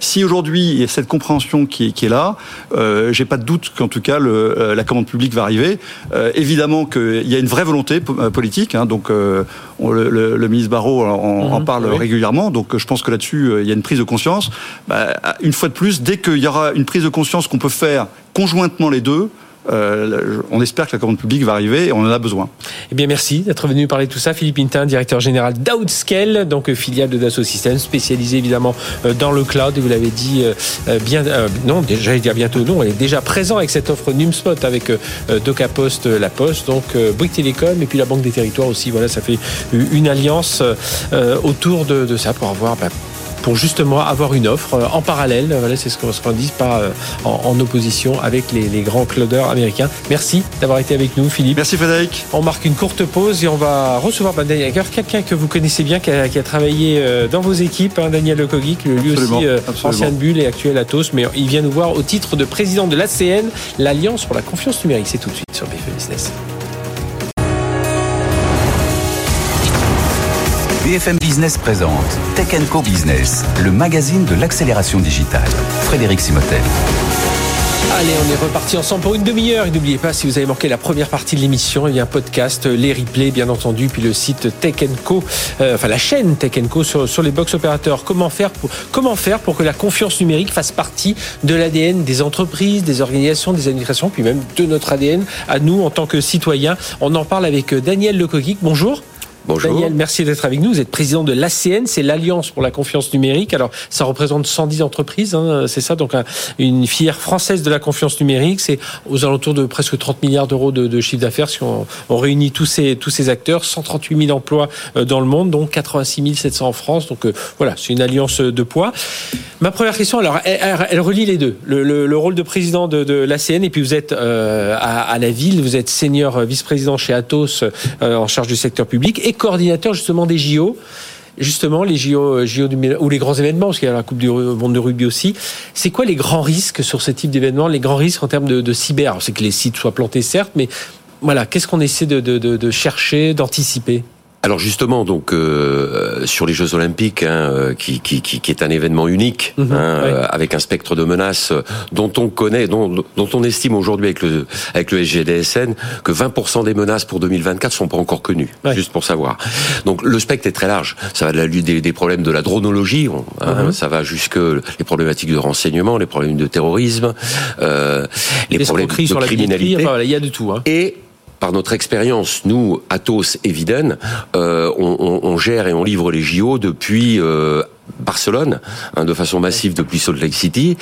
Si aujourd'hui il y a cette compréhension qui est, qui est là, euh, j'ai pas de doute qu'en tout cas le, euh, la commande publique va arriver. Euh, évidemment qu'il y a une vraie volonté politique. Hein, donc on, le, le, le, ministre Barrot en, mmh. en parle oui. régulièrement. Donc je pense que là-dessus il y a une prise de conscience. Bah, une fois de plus, dès qu'il y aura une prise de conscience qu'on peut faire conjointement les deux, on espère que la commande publique va arriver et on en a besoin. Eh bien, merci d'être venu parler de tout ça. Philippe Intin, directeur général d'Outscale, donc filiale de Dassault Systems, spécialisé évidemment dans le cloud. Et vous l'avez dit bien, non, j'allais dire bientôt, non, elle est déjà présent avec cette offre NumSpot avec Docapost, La Poste, donc Bouygues Télécom et puis la Banque des Territoires aussi. Voilà, ça fait une alliance autour de, ça pour avoir bah, pour justement avoir une offre euh, en parallèle. Voilà, c'est ce qu'on dit, pas euh, en, opposition avec les, grands clouders américains. Merci d'avoir été avec nous, Philippe. Merci, Frédéric. On marque une courte pause et on va recevoir ben, Daniel quelqu'un que vous connaissez bien, qui a, travaillé euh, dans vos équipes, hein, Daniel Lecogic, lui aussi ancien de Bulle et actuel Atos, mais il vient nous voir au titre de président de l'ACN, l'Alliance pour la confiance numérique. C'est tout de suite sur BFM Business. BFM Business présente Tech Co Business, le magazine de l'accélération digitale. Frédéric Simotel. Allez, on est reparti ensemble pour une demi-heure. Et n'oubliez pas, si vous avez manqué la première partie de l'émission, il y a un podcast, les replays, bien entendu, puis le site Tech Co, euh, enfin la chaîne Tech Co sur, les box opérateurs. Comment faire, pour, comment faire pour que la confiance numérique fasse partie de l'ADN des entreprises, des organisations, des administrations, puis même de notre ADN à nous en tant que citoyens? On en parle avec Daniel Lecoquic. Bonjour. Bonjour. Daniel, merci d'être avec nous. Vous êtes président de l'ACN, c'est l'Alliance pour la confiance numérique. Alors, ça représente 110 entreprises, hein, c'est ça, donc une filière française de la confiance numérique. C'est aux alentours de presque 30 milliards d'euros de, chiffre d'affaires si on, réunit tous ces, tous ces acteurs. 138 000 emplois euh, dans le monde, dont 86 700 en France. Donc euh, voilà, c'est une alliance de poids. Ma première question, alors, elle, relie les deux. Le, rôle de président de, de l'ACN, et puis vous êtes euh, à, la ville, vous êtes senior vice-président chez Atos en charge du secteur public. Et coordinateur justement des JO justement les JO, euh, JO ou les grands événements, parce qu'il y a la Coupe du Monde de rugby aussi. C'est quoi les grands risques sur ce type d'événement, les grands risques en termes de, cyber? C'est que les sites soient plantés, certes, mais voilà, qu'est-ce qu'on essaie de chercher, d'anticiper? Alors justement, donc euh, sur les Jeux Olympiques, hein, euh, qui, qui, qui, est un événement unique, mhm, hein, euh, avec un spectre de menaces dont on connaît, dont, dont on estime aujourd'hui avec le avec le SGDSN que 20% des menaces pour 2024 sont pas encore connues, juste pour savoir. Donc le spectre est très large. Ça va de la, des, des problèmes de la dronologie, hein, mhm. ça va jusque les problématiques de renseignement, les problèmes de terrorisme, euh, les, problèmes de criminalité. il y a de tout. Hein. Et par notre expérience, nous, Atos et Viden, euh, on, gère et on livre les JO depuis euh, Barcelone, hein, de façon massive depuis Salt Lake City.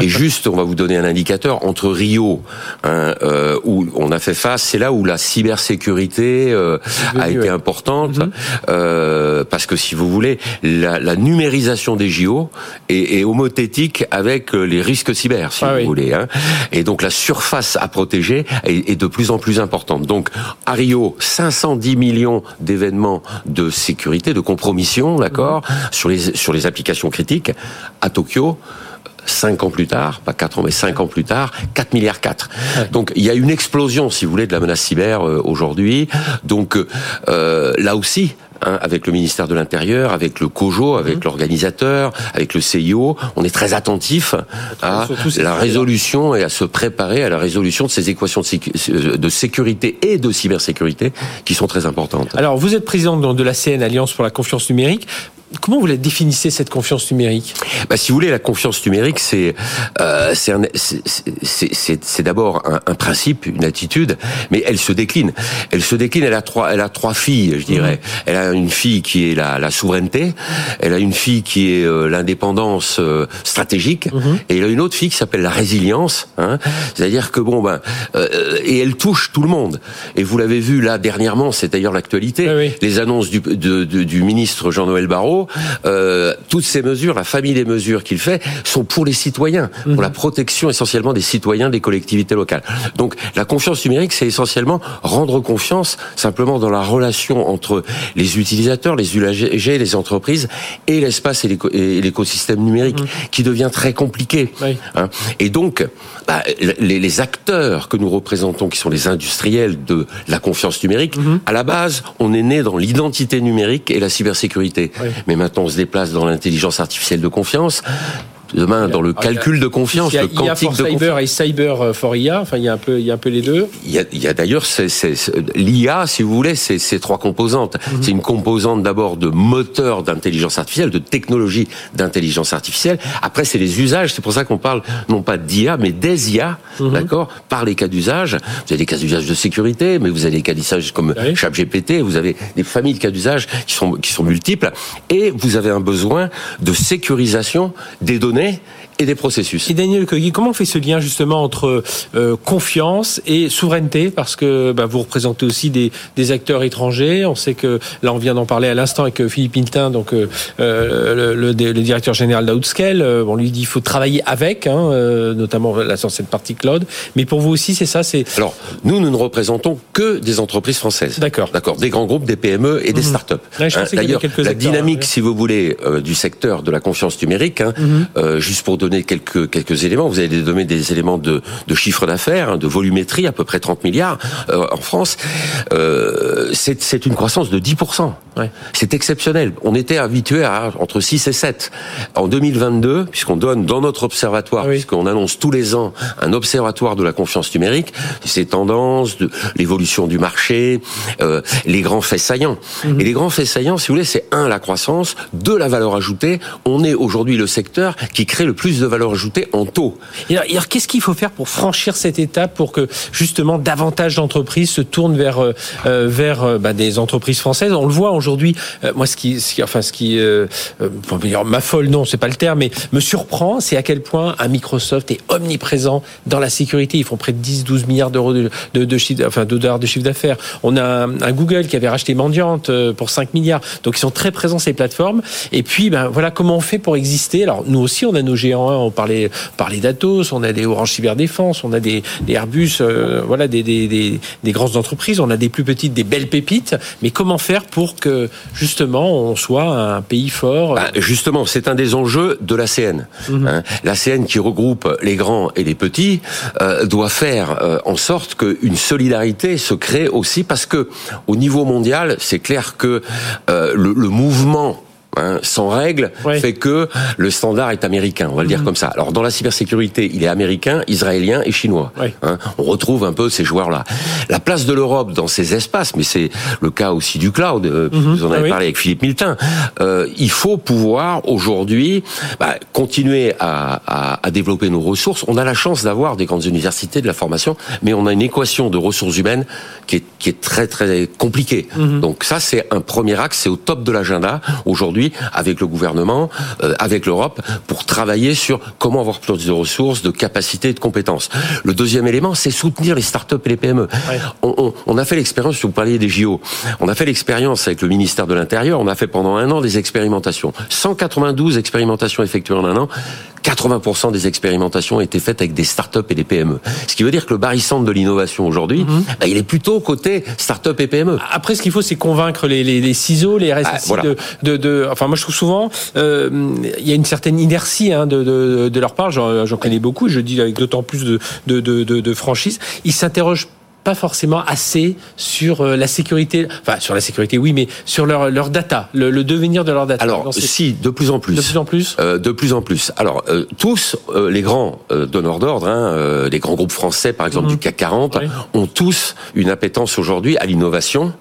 Et juste, on va vous donner un indicateur entre Rio, hein, euh, où on a fait face, c'est là où la cybersécurité euh, a été importante, mhm. euh, parce que si vous voulez, la, la numérisation des JO est, est, homothétique avec les risques cyber, si ah vous voulez. Hein. Et donc la surface à protéger est, est, de plus en plus importante. Donc à Rio, 510 millions d'événements de sécurité, de compromission, d'accord, mhm. sur les sur les applications critiques, à Tokyo, 5 ans plus tard, pas 4 ans, mais 5 ans plus tard, 4 milliards 4. Donc il y a une explosion, si vous voulez, de la menace cyber euh, aujourd'hui. Donc euh, là aussi, hein, avec le ministère de l'Intérieur, avec le COJO, avec mmh. l'organisateur, avec le CIO, on est très attentif à la résolution et à se préparer à la résolution de ces équations de sécurité et de cybersécurité qui sont très importantes. Alors vous êtes président de la CN Alliance pour la confiance numérique. Comment vous la définissez cette confiance numérique? Bah, Si vous voulez, la confiance numérique, c'est euh, c'est d'abord un, un, principe, une attitude, mais elle se décline. Elle se décline. Elle a trois, elle a trois filles, je dirais. Mhm. Elle a une fille qui est la, la souveraineté. Elle a une fille qui est euh, l'indépendance euh, stratégique, mhm. et elle a une autre fille qui s'appelle la résilience. Hein. C'est-à-dire que bon ben, euh, et elle touche tout le monde. Et vous l'avez vu là dernièrement, c'est d'ailleurs l'actualité. Les annonces du, de, du ministre Jean-Noël Barrot euh, toutes ces mesures, la famille des mesures qu'il fait, sont pour les citoyens, pour mhm. la protection essentiellement des citoyens, des collectivités locales. Donc la confiance numérique, c'est essentiellement rendre confiance simplement dans la relation entre les utilisateurs, les usagers, les entreprises et l'espace et l'écosystème numérique, mhm. qui devient très compliqué. Hein. Et donc, bah, les, les, acteurs que nous représentons, qui sont les industriels de la confiance numérique, mhm. à la base, on est né dans l'identité numérique et la cybersécurité mais maintenant on se déplace dans l'intelligence artificielle de confiance demain dans le calcul de confiance, il y a, le quantique de cyber et cyber for IA. Enfin, il y a un peu, il y a un peu les deux. Il y a, il y a d'ailleurs l'IA, si vous voulez, c'est ces trois composantes. Mhm. C'est une composante d'abord de moteur d'intelligence artificielle, de technologie d'intelligence artificielle. Après, c'est les usages. C'est pour ça qu'on parle non pas d'IA, mais des IA, mhm. d'accord, par les cas d'usage. Vous avez des cas d'usage de sécurité, mais vous avez des cas d'usage comme oui. ChatGPT. Vous avez des familles de cas d'usage qui sont qui sont multiples, et vous avez un besoin de sécurisation des données né? Et des processus. Et Daniel Cogui, comment on fait ce lien justement entre euh, confiance et souveraineté? Parce que bah, vous représentez aussi des, des, acteurs étrangers. On sait que là, on vient d'en parler à l'instant avec euh, Philippe Hintin, donc euh, le, le, le, directeur général d'Outscale. on lui dit qu'il faut travailler avec, hein, notamment là sur cette partie cloud. Mais pour vous aussi, c'est ça. C'est alors nous, nous ne représentons que des entreprises françaises. D'accord. D'accord. Des grands groupes, des PME et des mmh. startups. Hein, D'ailleurs, la dynamique, si vous voulez, du secteur de la confiance numérique, hein, mmh. juste pour donner quelques quelques éléments. Vous avez donné des éléments de, de chiffre d'affaires, hein, de volumétrie, à peu près 30 milliards euh, en France. Euh, c'est une croissance de 10%. Ouais. C'est exceptionnel. On était habitué à entre 6 et 7. En 2022, puisqu'on donne dans notre observatoire, oui. puisqu'on annonce tous les ans un observatoire de la confiance numérique, ces tendances, de l'évolution du marché, euh, les grands faits saillants. Mhm. Et les grands faits saillants, si vous voulez, c'est un la croissance, deux la valeur ajoutée. On est aujourd'hui le secteur qui crée le plus de valeur ajoutée en taux. Et alors, qu'est-ce qu'il faut faire pour franchir cette étape, pour que justement davantage d'entreprises se tournent vers euh, vers euh, bah, des entreprises françaises? On le voit aujourd'hui. Euh, moi, ce qui, ce qui, enfin, ce qui, euh, dire m'affole, non, c'est pas le terme, mais me surprend, c'est à quel point un Microsoft est omniprésent dans la sécurité. Ils font près de 10-12 milliards d'euros de, de, chiffre, enfin, de chiffre d'affaires. On a un, un, Google qui avait racheté Mendiante pour 5 milliards. Donc, ils sont très présents ces plateformes. Et puis, ben voilà, comment on fait pour exister Alors, nous aussi, on a nos géants. Hein, on parlait, parler d'Atos, on a des Orange Cyberdéfense, on a des, des Airbus, euh, voilà, des, des, des, des, grandes entreprises, on a des plus petites, des belles pépites. Mais comment faire pour que justement on soit un pays fort bah, Justement, c'est un des enjeux de l'ACN. Mmh. Hein, L'ACN qui regroupe les grands et les petits euh, doit faire euh, en sorte qu'une solidarité se crée aussi parce que au niveau mondial, c'est clair que euh, le, le mouvement Hein, sans règle ouais. fait que le standard est américain, on va le dire mmh. comme ça. Alors dans la cybersécurité, il est américain, israélien et chinois. Ouais. Hein, on retrouve un peu ces joueurs-là. La place de l'Europe dans ces espaces, mais c'est le cas aussi du cloud, euh, mmh. vous en avez ah parlé avec Philippe Miltin, euh, il faut pouvoir aujourd'hui bah, continuer à, à, à, développer nos ressources. On a la chance d'avoir des grandes universités de la formation, mais on a une équation de ressources humaines qui est, qui est très très compliquée. Mmh. Donc ça c'est un premier axe, c'est au top de l'agenda aujourd'hui avec le gouvernement, euh, avec l'Europe, pour travailler sur comment avoir plus de ressources, de capacités, de compétences. Le deuxième élément, c'est soutenir les startups et les PME. Ouais. On, on, on, a fait l'expérience, si vous parliez des JO, on a fait l'expérience avec le ministère de l'Intérieur, on a fait pendant un an des expérimentations. 192 expérimentations effectuées en un an. 80% des expérimentations été faites avec des startups et des PME. Ce qui veut dire que le barycentre de l'innovation aujourd'hui, mm -hmm. bah, il est plutôt côté startup et PME. Après, ce qu'il faut, c'est convaincre les, les, les, ciseaux, les RSSI ah, voilà. de, de, de, Enfin, moi, je trouve souvent, euh, il y a une certaine inertie hein, de, de, de, leur part. J'en connais beaucoup. Je dis avec d'autant plus de, de, de, de franchise. Ils s'interrogent pas forcément assez sur euh, la sécurité, enfin sur la sécurité oui, mais sur leur, leur data, le, le devenir de leur data. Alors si, de plus en plus. De plus en plus. Euh, de plus en plus. Alors euh, tous euh, les grands donneurs d'ordre, hein, les grands groupes français par exemple mmh. du CAC 40, oui. ont tous une appétence aujourd'hui à l'innovation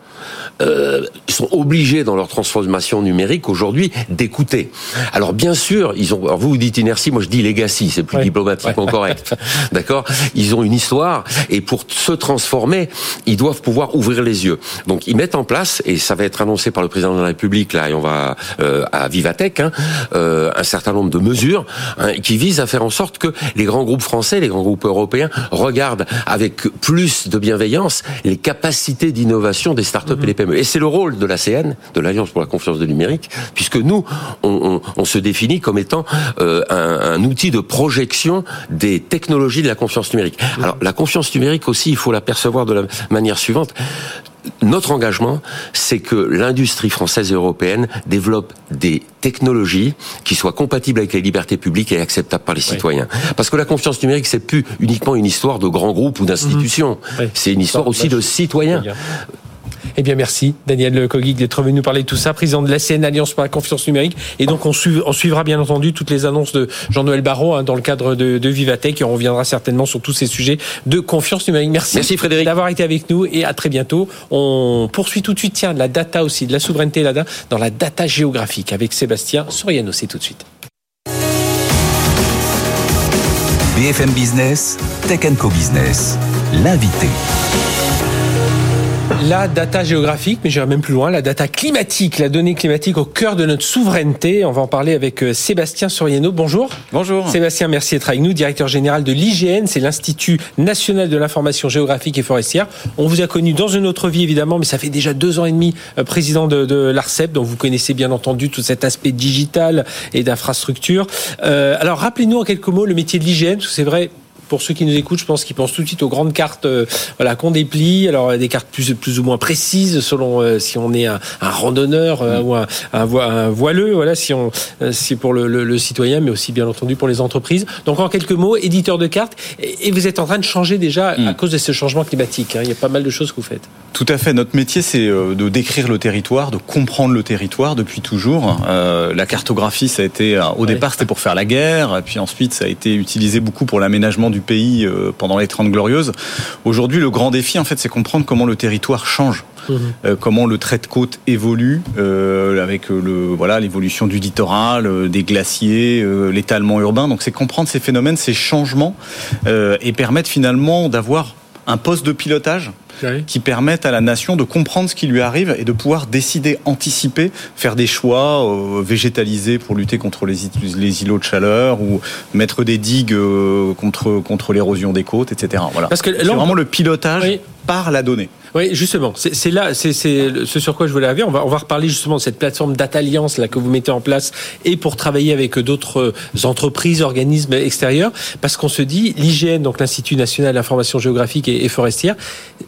euh, ils sont obligés dans leur transformation numérique aujourd'hui d'écouter. Alors bien sûr, ils ont. Alors vous vous dites inertie, moi je dis legacy, c'est plus ouais. diplomatiquement correct. <laughs> D'accord? Ils ont une histoire et pour se transformer, ils doivent pouvoir ouvrir les yeux. Donc ils mettent en place et ça va être annoncé par le président de la République là et on va euh, à Vivatech hein, euh, un certain nombre de mesures hein, qui visent à faire en sorte que les grands groupes français, les grands groupes européens regardent avec plus de bienveillance les capacités d'innovation des startups mmh. et les PME. Et c'est le rôle de l'ACN, de l'Alliance pour la confiance de numérique, puisque nous, on, on, on se définit comme étant euh, un, un, outil de projection des technologies de la confiance numérique. Alors, la confiance numérique aussi, il faut la percevoir de la manière suivante notre engagement, c'est que l'industrie française et européenne développe des technologies qui soient compatibles avec les libertés publiques et acceptables par les citoyens. Parce que la confiance numérique, c'est plus uniquement une histoire de grands groupes ou d'institutions. Mmh. Oui. C'est une histoire aussi de citoyens. Eh bien, merci Daniel Kogig d'être venu nous parler de tout ça, président de l'ACN Alliance pour la confiance numérique. Et donc, on, suivra bien entendu toutes les annonces de Jean-Noël Barrot hein, dans le cadre de, de Vivatech et on reviendra certainement sur tous ces sujets de confiance numérique. Merci, merci Frédéric d'avoir été avec nous et à très bientôt. On poursuit tout de suite, tiens, de la data aussi, de la souveraineté là dans la data géographique avec Sébastien Soriano. C'est tout de suite. BFM Business, Tech Co Business, l'invité. La data géographique, mais j'irai même plus loin, la data climatique, la donnée climatique au cœur de notre souveraineté. On va en parler avec euh, Sébastien Soriano. Bonjour. Bonjour. Sébastien, merci d'être avec nous, directeur général de l'IGN, c'est l'Institut national de l'information géographique et forestière. On vous a connu dans une autre vie évidemment, mais ça fait déjà deux ans et demi euh, président de, de l'ARCEP, donc vous connaissez bien entendu tout cet aspect digital et d'infrastructure. Euh, alors rappelez-nous en quelques mots le métier de l'IGN, parce que c'est vrai, pour ceux qui nous écoutent, je pense qu'ils pensent tout de suite aux grandes cartes euh, voilà, qu'on déplie. Alors des cartes plus, plus ou moins précises selon euh, si on est un, un randonneur euh, ou un, un, voileux, voilà, si on si pour le, le, citoyen, mais aussi bien entendu pour les entreprises. Donc en quelques mots, éditeur de cartes, et, vous êtes en train de changer déjà à mm. cause de ce changement climatique. Hein. Il y a pas mal de choses que vous faites. Tout à fait. Notre métier, c'est de décrire le territoire, de comprendre le territoire depuis toujours. Euh, la cartographie, ça a été au départ, c'était pour faire la guerre, puis ensuite, ça a été utilisé beaucoup pour l'aménagement du du pays euh, pendant les Trente Glorieuses. Aujourd'hui, le grand défi, en fait, c'est comprendre comment le territoire change. Mhm. Euh, comment le trait de côte évolue euh, avec le voilà l'évolution du littoral, des glaciers, l'étalement urbain. Donc c'est comprendre ces phénomènes, ces changements et permettre finalement d'avoir un poste de pilotage qui permettent à la nation de comprendre ce qui lui arrive et de pouvoir décider, anticiper, faire des choix, euh, végétaliser pour lutter contre les, les, îlots de chaleur ou mettre des digues euh, contre, contre l'érosion des côtes, etc. Voilà. Parce que vraiment le pilotage par la donnée. Oui, justement, c'est là, c'est ce sur quoi je voulais arriver. On va, on va reparler justement de cette plateforme d'Atalliance là que vous mettez en place et pour travailler avec d'autres entreprises, organismes extérieurs, parce qu'on se dit l'IGN, donc l'Institut national d'information géographique et, forestière,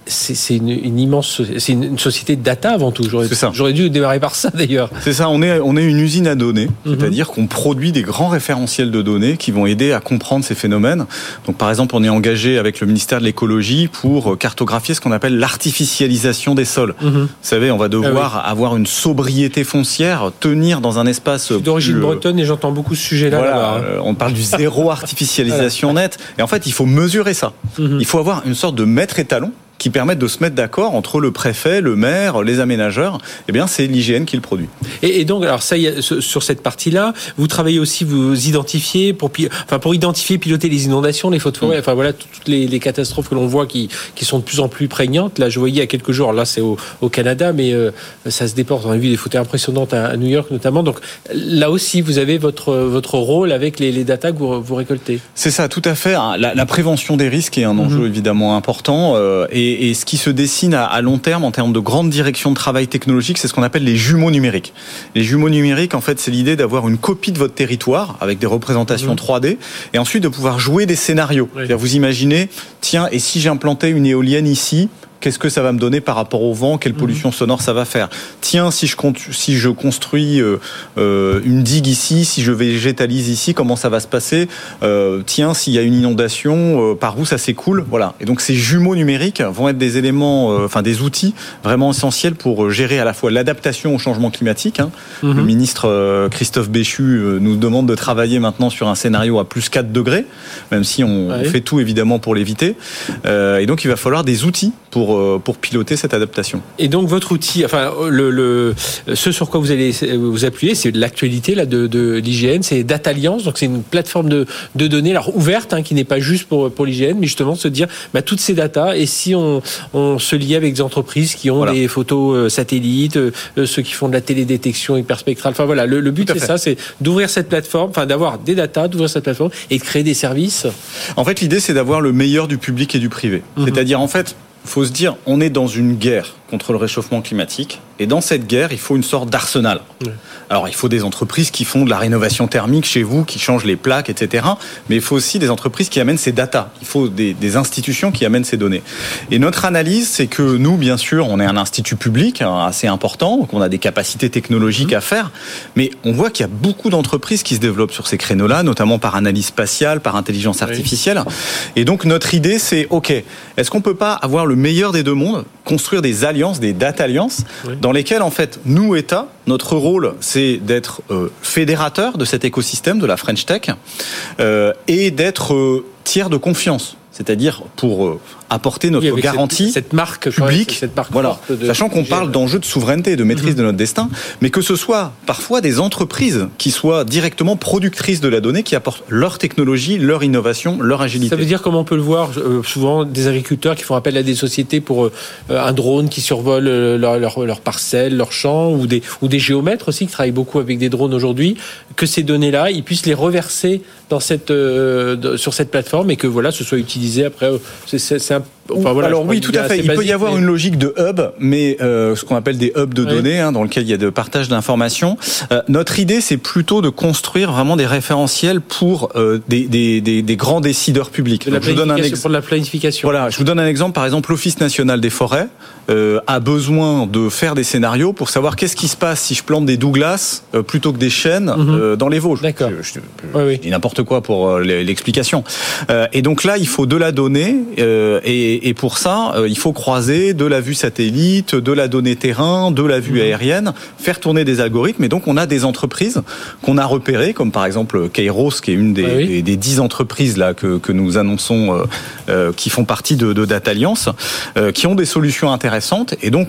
c'est une, une, immense, c'est une, société de data avant tout. J'aurais dû démarrer par ça d'ailleurs. C'est ça. On est on est une usine à données, mhm. c'est-à-dire qu'on produit des grands référentiels de données qui vont aider à comprendre ces phénomènes. Donc par exemple, on est engagé avec le ministère de l'écologie pour cartographier ce qu'on appelle l'artificialisation l'artificialisation des sols. Mhm. Vous savez, on va devoir ah avoir une sobriété foncière, tenir dans un espace. D'origine bretonne et j'entends beaucoup ce sujet-là. Voilà, euh, on parle du zéro artificialisation <laughs> nette. Et en fait, il faut mesurer ça. Mhm. Il faut avoir une sorte de maître étalon qui permettent de se mettre d'accord entre le préfet, le maire, les aménageurs. Eh bien, c'est l'IGN qui le produit. Et, donc, alors ça, sur cette partie-là, vous travaillez aussi, vous identifiez pour, enfin, pour identifier, piloter les inondations, les fautes de forêt, mm. enfin voilà, toutes les, catastrophes que l'on voit qui, qui sont de plus en plus prégnantes. Là, je voyais il y a quelques jours, là c'est au, Canada, mais euh, ça se déporte. On a vu des photos impressionnantes à, New York notamment. Donc là aussi, vous avez votre, votre rôle avec les, les datas que vous, vous récoltez. C'est ça, tout à fait. La, la, prévention des risques est un enjeu mm-hmm. évidemment important. Euh, et et, ce qui se dessine à, long terme en termes de grande direction de travail technologique, c'est ce qu'on appelle les jumeaux numériques. Les jumeaux numériques, en fait, c'est l'idée d'avoir une copie de votre territoire avec des représentations 3D mmh. et ensuite de pouvoir jouer des scénarios. Vous imaginez, tiens, et si j'implantais une éolienne ici, qu'est-ce que ça va me donner par rapport au vent, quelle mhm. pollution sonore ça va faire. Tiens, si je, si je construis euh, euh, une digue ici, si je végétalise ici, comment ça va se passer? Euh, Tiens, s'il y a une inondation, par où ça s'écoule? Voilà. Et donc ces jumeaux numériques vont être des éléments, enfin des outils vraiment essentiels pour gérer à la fois l'adaptation au changement climatique. Hein. Mhm. Le ministre Christophe Béchu nous demande de travailler maintenant sur un scénario à plus 4 degrés, même si on fait tout évidemment pour l'éviter. et donc il va falloir des outils pour euh, pour, piloter cette adaptation. Et donc votre outil, enfin le, ce sur quoi vous allez vous appuyer, c'est l'actualité là de, de l'IGN, c'est Alliance, donc c'est une plateforme de, de données alors ouverte hein, qui n'est pas juste pour pour l'IGN, mais justement se dire bah, toutes ces datas et si on, on se lie avec des entreprises qui ont des photos euh, satellites, euh, ceux qui font de la télédétection hyperspectrale, enfin voilà, le, but c'est ça, c'est d'ouvrir cette plateforme, enfin d'avoir des datas, d'ouvrir cette plateforme et de créer des services. En fait, l'idée c'est d'avoir le meilleur du public et du privé. Mhm. C'est-à-dire en fait faut se dire, on est dans une guerre contre le réchauffement climatique. Et dans cette guerre, il faut une sorte d'arsenal. Alors, il faut des entreprises qui font de la rénovation thermique chez vous, qui changent les plaques, etc. Mais il faut aussi des entreprises qui amènent ces data. Il faut des, des institutions qui amènent ces données. Et notre analyse, c'est que nous, bien sûr, on est un institut public hein, assez important, qu'on a des capacités technologiques à faire, mais on voit qu'il y a beaucoup d'entreprises qui se développent sur ces créneaux-là, notamment par analyse spatiale, par intelligence artificielle. Et donc, notre idée, c'est, OK, est-ce qu'on peut pas avoir le meilleur des deux mondes, construire des alliances, des data alliances, dans lesquelles, en fait, nous, État, notre rôle, c'est d'être euh, fédérateur de cet écosystème de la French Tech euh, et d'être euh, tiers de confiance. C'est-à-dire pour euh, apporter notre Oui, garantie cette, cette marque publique, cette marque voilà. de- sachant qu'on parle d'enjeux de souveraineté, de maîtrise de notre destin, mais que ce soit parfois des entreprises qui soient directement productrices de la donnée, qui apportent leur technologie, leur innovation, leur agilité. Ça veut dire, comme on peut le voir, euh, souvent des agriculteurs qui font appel à des sociétés pour euh, un drone qui survole euh, leur, leur, leur parcelle, leur champ, ou des, ou des géomètres aussi qui travaillent beaucoup avec des drones aujourd'hui, que ces données-là, ils puissent les reverser dans cette, euh, de- sur cette plateforme et que voilà, ce soit utilisé après. euh, C'est, c'est un- enfin, voilà, Alors je oui, tout à fait. Il peut y avoir une logique de hub, mais euh, ce qu'on appelle des hubs de données, hein, dans lequel il y a de partage d'informations. Euh, notre idée, c'est plutôt de construire vraiment des référentiels pour euh, des, des, des, des grands décideurs publics. Donc, je vous donne un ex- pour de la planification. Voilà, je vous donne un exemple. Par exemple, l'Office national des forêts euh, a besoin de faire des scénarios pour savoir qu'est-ce qui se passe si je plante des Douglas euh, plutôt que des chênes euh, dans les Vosges. D'accord. Je, je- Oui, oui. je dis n'importe quoi pour l'explication. Euh, et donc là, il faut de la donnée, euh, et, et pour ça, euh, il faut croiser de la vue satellite, de la donnée terrain, de la Mhm. vue aérienne, faire tourner des algorithmes. Et donc, on a des entreprises qu'on a repérées, comme par exemple Kairos, qui est une des, Ah oui. des, des dix entreprises là que, que nous annonçons, euh, euh, qui font partie de, de Data Alliance, qui ont des solutions intéressantes. Et donc,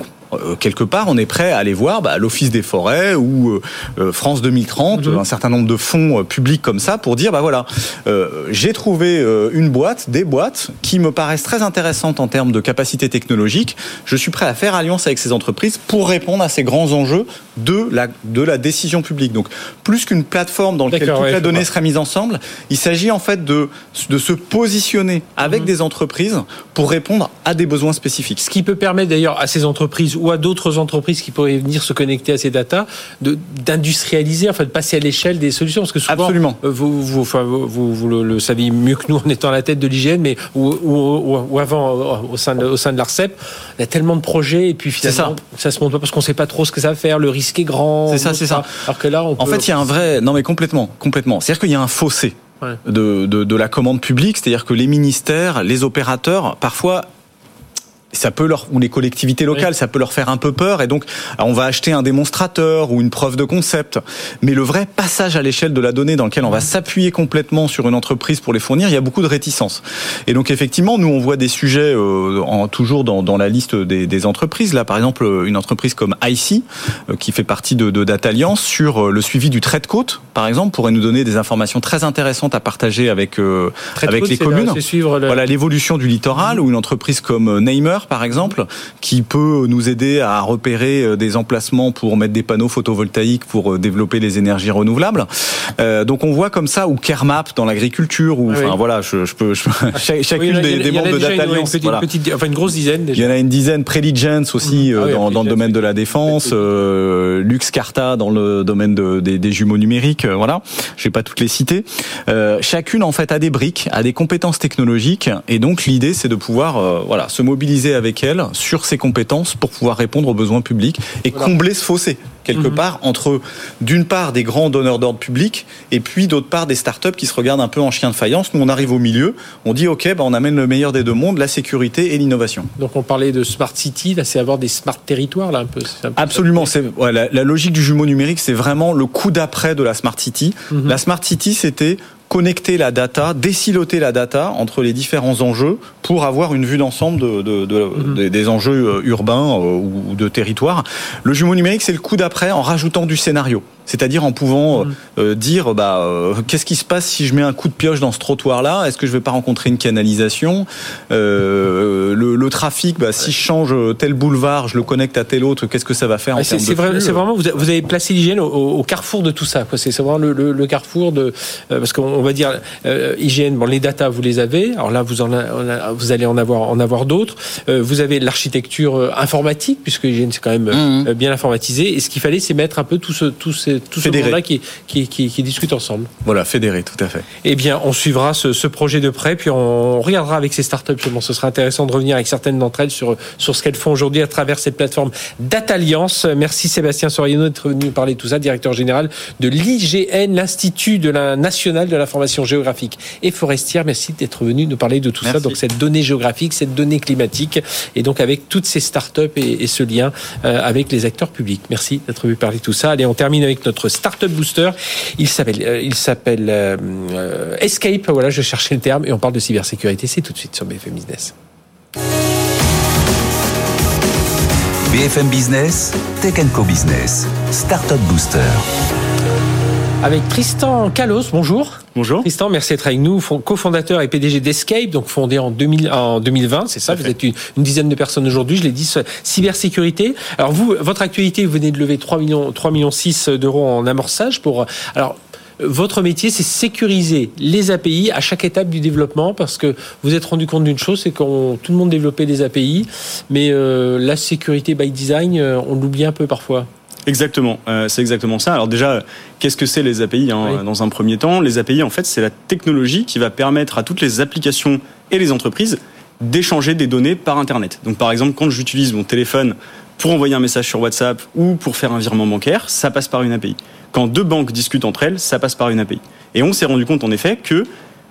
quelque part, on est prêt à aller voir bah, l'Office des forêts ou euh, France 2030, Mhm. un certain nombre de fonds euh, publics comme ça, pour dire, bah voilà, euh, j'ai trouvé une boîte, des boîtes qui me paraissent très intéressantes en termes de capacité technologique. Je suis prêt à faire alliance avec ces entreprises pour répondre à ces grands enjeux de la, de la décision publique. Donc, plus qu'une plateforme dans laquelle toute ouais, la donnée serait mise ensemble, il s'agit en fait de, de se positionner avec des entreprises pour répondre à des besoins spécifiques. Ce qui peut permettre d'ailleurs à ces entreprises ou à d'autres entreprises qui pourraient venir se connecter à ces datas d'industrialiser, enfin de passer à l'échelle des solutions, parce que souvent, Absolument. euh, vous, vous, enfin, vous, vous- vous le, le savez mieux que nous en étant à la tête de l'hygiène, mais ou, ou, ou- ou avant au sein de, au sein de l'Arcep, il y a tellement de projets et puis finalement ça. se monte pas parce qu'on sait pas trop ce que ça va faire, le risque est grand. C'est ça, c'est ça. Alors que là, on En fait, il y a un vrai. Non, mais complètement, complètement. C'est-à-dire qu'il y a un fossé Ouais. de, de, de la commande publique, c'est-à-dire que les ministères, les opérateurs, parfois. Ça peut leur ou les collectivités locales, Oui. ça peut leur faire un peu peur et donc on va acheter un démonstrateur ou une preuve de concept. Mais le vrai passage à l'échelle de la donnée dans lequel on va s'appuyer complètement sur une entreprise pour les fournir, il y a beaucoup de réticence. Et donc effectivement, nous on voit des sujets euh, en, toujours dans, dans la liste des, des entreprises. Là, par exemple, une entreprise comme IC euh, qui fait partie de, de Data Alliance sur euh, le suivi du trait de côte, par exemple, pourrait nous donner des informations très intéressantes à partager avec euh, avec côte, les communes. là, suivre le- Voilà l'évolution du littoral ou une entreprise comme euh, Neymer par exemple qui peut nous aider à repérer euh, des emplacements pour mettre des panneaux photovoltaïques pour euh, développer les énergies renouvelables. Euh, donc on voit comme ça ou Kermap dans l'agriculture ou Ah oui. enfin voilà je, je peux je- <laughs> chaque- Oui, chacune des, il y des en a membres de Data une, une Alliance petite- voilà. petite- enfin une grosse dizaine déjà. Il y en a une dizaine, Preligence aussi Ah euh, oui, dans, dans le domaine de la défense, euh, Lux Carta dans le domaine de- des, des jumeaux numériques, euh, voilà. Je vais pas toutes les citer. Euh, chacune en fait a des briques, a des compétences technologiques, et donc l'idée c'est de pouvoir euh, voilà se mobiliser avec elles sur ces compétences pour pouvoir répondre aux besoins publics et Voilà. combler ce fossé quelque Mhm. part entre d'une part des grands donneurs d'ordre publics et puis d'autre part des startups qui se regardent un peu en chien de faïence. Nous on arrive au milieu, on dit ok, bah, on amène le meilleur des deux mondes, la sécurité et l'innovation. Donc on parlait de smart city, là c'est avoir des smart territoires là un peu. un peu Absolument, c'est ouais, la, la logique du jumeau numérique, c'est vraiment le coup d'après de la smart city. Mhm. La smart city, c'était connecter la data, déciloter la data entre les différents enjeux pour avoir une vue d'ensemble de, de- de- Mhm. des, des enjeux euh, urbains euh, ou de territoire. Le jumeau numérique, c'est le coup d'après en rajoutant du scénario. C'est-à-dire en pouvant mmh. euh, dire bah euh, qu'est-ce qui se passe si je mets un coup de pioche dans ce trottoir là Est-ce que je vais pas rencontrer une canalisation? Euh, le, le, trafic, bah, si je change tel boulevard, je le connecte à tel autre, qu'est-ce que ça va faire en C'est vrai, c'est vraiment vous, avez placé l'hygiène au, carrefour de tout ça. C'est vraiment le, le, carrefour de parce qu'on va dire hygiène. Bon, les datas vous les avez. Alors là, vous en vous allez en avoir en avoir d'autres. vous avez l'architecture informatique puisque hygiène c'est quand même mmh. bien informatisé. Et ce qu'il fallait, c'est mettre un peu tout ce tout ces tout ce monde-là qui, qui, qui, discute ensemble. Voilà, fédéré, tout à fait. Eh bien, on suivra ce, ce projet de près, puis on regardera avec ces startups. Justement, ce sera intéressant de revenir avec certaines d'entre elles sur, sur ce qu'elles font aujourd'hui à travers cette plateforme d'Atalliance. Merci Sébastien Soriano d'être venu parler de tout ça, directeur général de l'IGN, l'Institut de la national de l'information géographique et forestière. Merci d'être venu nous parler de tout ça. Donc cette donnée géographique, cette donnée climatique, et donc avec toutes ces startups et, et ce lien euh, avec les acteurs publics. Merci d'être venu parler de tout ça. Allez, on termine avec notre startup booster. Il s'appelle, euh, il s'appelle euh, Escape. Voilà, je cherchais le terme et on parle de cybersécurité. C'est tout de suite sur BFM Business. BFM Business, Tech Co Business, Startup Booster. Avec Tristan Kalos, bonjour. Bonjour. Tristan, merci d'être avec nous, cofondateur et PDG d'Escape, donc fondé en, 2000, en 2020, c'est ça, vous êtes une, dizaine de personnes aujourd'hui, je l'ai dit, cybersécurité. Alors vous, votre actualité, vous venez de lever 3 millions, 3 millions 6 d'euros en amorçage pour... Alors, votre métier, c'est sécuriser les API à chaque étape du développement parce que vous êtes rendu compte d'une chose, c'est que tout le monde développait des API, mais euh, la sécurité by design, euh, on l'oublie un peu parfois. Exactement, euh, c'est exactement ça. Alors déjà, qu'est-ce que c'est les API hein, Dans un premier temps, les API, en fait, c'est la technologie qui va permettre à toutes les applications et les entreprises d'échanger des données par Internet. Donc par exemple, quand j'utilise mon téléphone pour envoyer un message sur WhatsApp ou pour faire un virement bancaire, ça passe par une API. Quand deux banques discutent entre elles, ça passe par une API. Et on s'est rendu compte en effet que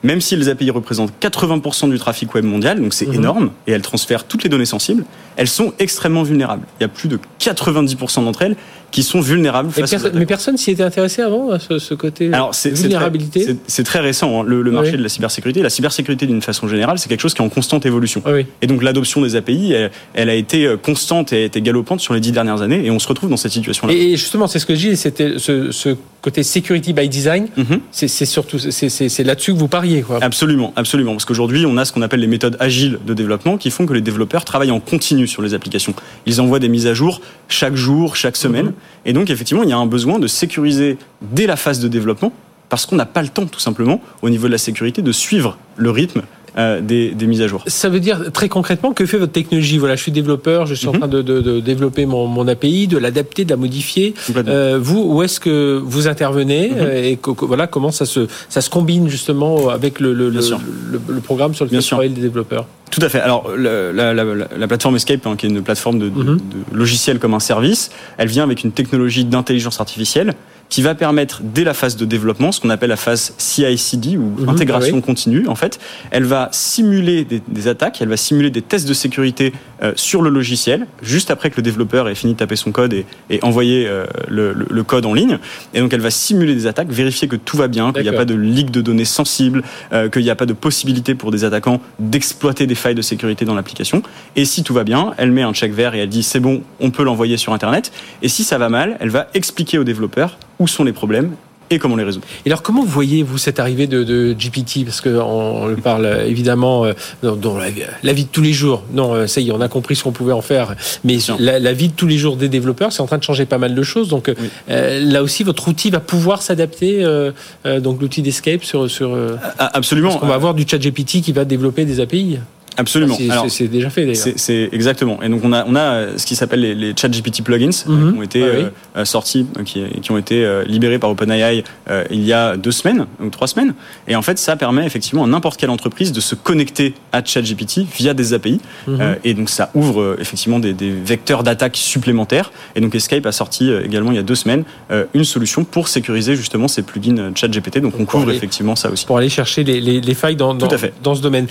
même si les API représentent 80% du trafic web mondial, donc c'est mhm. énorme, et elles transfèrent toutes les données sensibles, elles sont extrêmement vulnérables. Il y a plus de 90% d'entre elles qui sont vulnérables. mais personne s'y était intéressé avant, à ce, côté Alors, vulnérabilité C'est très, récent, hein, le, marché de la cybersécurité. La cybersécurité, d'une façon générale, c'est quelque chose qui est en constante évolution. Et donc l'adoption des API, elle, a été euh, constante et a été galopante sur les dix dernières années, et on se retrouve dans cette situation-là. Et justement, c'est ce que je dis, c'était ce, côté security by design, mhm. c'est surtout c'est là-dessus que vous pariez. Quoi. Absolument, absolument. Parce qu'aujourd'hui, on a ce qu'on appelle les méthodes agiles de développement qui font que les développeurs travaillent en continu sur les applications. Ils envoient des mises à jour chaque jour, chaque semaine. Et donc, effectivement, il y a un besoin de sécuriser dès la phase de développement, parce qu'on n'a pas le temps, tout simplement, au niveau de la sécurité, de suivre le rythme euh, des, mises à jour. Ça veut dire très concrètement que fait votre technologie? Voilà, je suis développeur, je suis en mhm. train de, développer mon, API, de l'adapter, de la modifier. Euh, vous, où est-ce que vous intervenez mhm. euh, et voilà comment ça se ça se combine justement avec le, le, le, programme sur lequel travaillent les développeurs? Tout à fait. Alors, la, la, la, la plateforme Escape, hein, qui est une plateforme de, de, mhm. de logiciel comme un service, elle vient avec une technologie d'intelligence artificielle qui va permettre dès la phase de développement, ce qu'on appelle la phase CI/CD ou mhm. intégration continue, en fait, elle va simuler des, des, attaques, elle va simuler des tests de sécurité euh, sur le logiciel juste après que le développeur ait fini de taper son code et, et envoyer euh, le, le, code en ligne. Et donc, elle va simuler des attaques, vérifier que tout va bien, qu'il n'y a pas de leak de données sensibles, euh, qu'il n'y a pas de possibilité pour des attaquants d'exploiter des failles de sécurité dans l'application. Et si tout va bien, elle met un check vert et elle dit c'est bon, on peut l'envoyer sur Internet. Et si ça va mal, elle va expliquer au développeur où sont les problèmes et comment les résoudre. Et alors, comment voyez-vous cette arrivée de, GPT Parce qu'on le parle évidemment euh, dans, la, vie de tous les jours. Non, euh, ça y est, on a compris ce qu'on pouvait en faire. Mais la, vie de tous les jours des développeurs, c'est en train de changer pas mal de choses. Donc euh, là aussi, votre outil va pouvoir s'adapter. donc l'outil d'Escape sur sur. Absolument. Parce qu'on va avoir du chat GPT qui va développer des API. Absolument. C'est déjà fait d'ailleurs. C'est exactement. Et donc on a on a euh, ce qui s'appelle les, les ChatGPT plugins euh, mhm. qui ont été euh, sortis, qui, qui, ont été libérés par OpenAI il y a deux semaines ou trois semaines. Et en fait, ça permet effectivement à n'importe quelle entreprise de se connecter à ChatGPT via des API. Mhm. et donc ça ouvre effectivement des, des vecteurs d'attaque supplémentaires. Et donc Escape a sorti également il y a deux semaines une solution pour sécuriser justement ces plugins ChatGPT. Donc on couvre effectivement ça aussi. Pour aller chercher les, les, les failles dans, dans, dans ce domaine.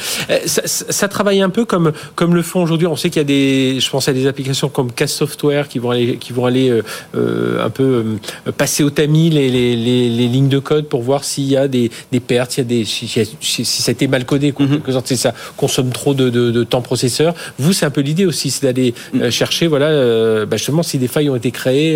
ça, ça travailler un peu comme comme le font aujourd'hui. On sait qu'il y a des, je pense à des applications comme Cast Software qui vont aller qui vont aller euh, euh un peu euh, passer au tamis les, les, les, les, lignes de code pour voir s'il y a des, des pertes, s'il y a des si, si, ça a été mal codé, mm -hmm. que ça consomme trop de, de, de temps processeur. Vous, c'est un peu l'idée aussi, c'est d'aller mm -hmm. chercher, voilà, bah justement si des failles ont été créées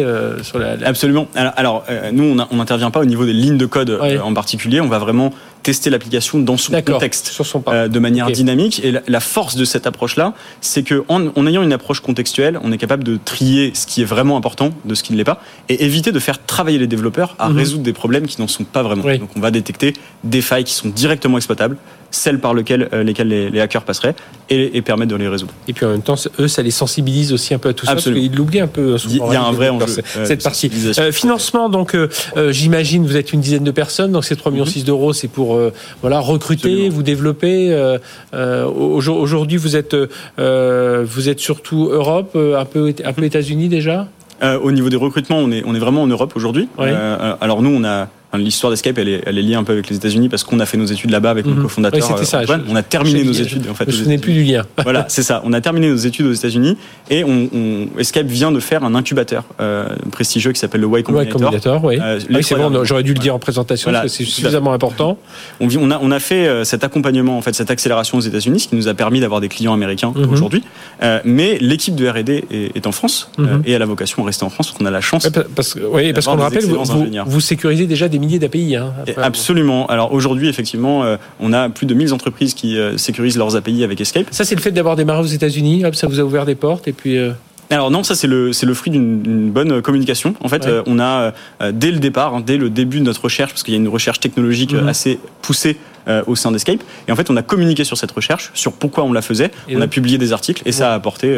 sur la, la... Absolument. Alors, alors nous, on n'intervient pas au niveau des lignes de code ouais. en particulier. On va vraiment tester l'application dans son contexte son euh, de manière okay. dynamique. Et la, la, force de cette approche-là, c'est que en, en, ayant une approche contextuelle, on est capable de trier ce qui est vraiment important de ce qui ne l'est pas et éviter de faire travailler les développeurs à mm -hmm. résoudre des problèmes qui n'en sont pas vraiment. Oui. Donc on va détecter des failles qui sont directement exploitables celles par lesquelles, euh, lesquelles les, les, hackers passeraient et, et, permettre de les résoudre. Et puis en même temps, eux, ça les sensibilise aussi un peu à tout Absolument. ça, parce qu'ils l'oublient un peu. Souvent, Il y a un vrai enjeu. Cette partie. Euh, financement, donc euh, j'imagine, vous êtes une dizaine de personnes, donc ces 3,6 millions mm -hmm. d'euros, c'est pour voilà, recruter, Absolument. vous développer. Aujourd'hui, vous êtes, vous êtes surtout Europe, un peu, un peu États-Unis déjà? Au niveau des recrutements, on est, on est vraiment en Europe aujourd'hui. Alors nous, on a L'histoire d'Escape, elle est, elle est liée un peu avec les États-Unis parce qu'on a fait nos études là-bas avec nos mmh. cofondateurs. Oui, ça. Je, on a terminé nos études. En fait, je ne plus du lien. voilà, <laughs> c'est ça. On a terminé nos études aux États-Unis et on, on, Escape vient de faire un incubateur euh, prestigieux qui s'appelle le Y Combinator. Y Combinator oui. Euh, oui c'est bon. J'aurais dû le dire en présentation voilà, parce que c'est suffisamment important. On, on, a, on a fait euh, cet accompagnement, en fait, cette accélération aux États-Unis, ce qui nous a permis d'avoir des clients américains mmh. aujourd'hui. Euh, mais l'équipe de R&D est, est, en France mmh. et a la vocation à rester en France parce qu'on a la chance. Parce, oui, parce qu'on le rappelle, vous, vous, sécurisez déjà des milliers d'API. Hein. Absolument. Alors aujourd'hui, effectivement, euh, on a plus de 1000 entreprises qui euh, sécurisent leurs API avec Escape. Ça, c'est le fait d'avoir démarré aux États-Unis. Ça vous a ouvert des portes et puis. Euh... Alors non, ça c'est le c'est le fruit d'une bonne communication. En fait, ouais. euh, on a euh, dès le départ, hein, dès le début de notre recherche, parce qu'il y a une recherche technologique mmh. assez poussée euh, au sein d'Escape, et en fait, on a communiqué sur cette recherche, sur pourquoi on la faisait. Et on donc, a publié des articles, et ouais. ça a apporté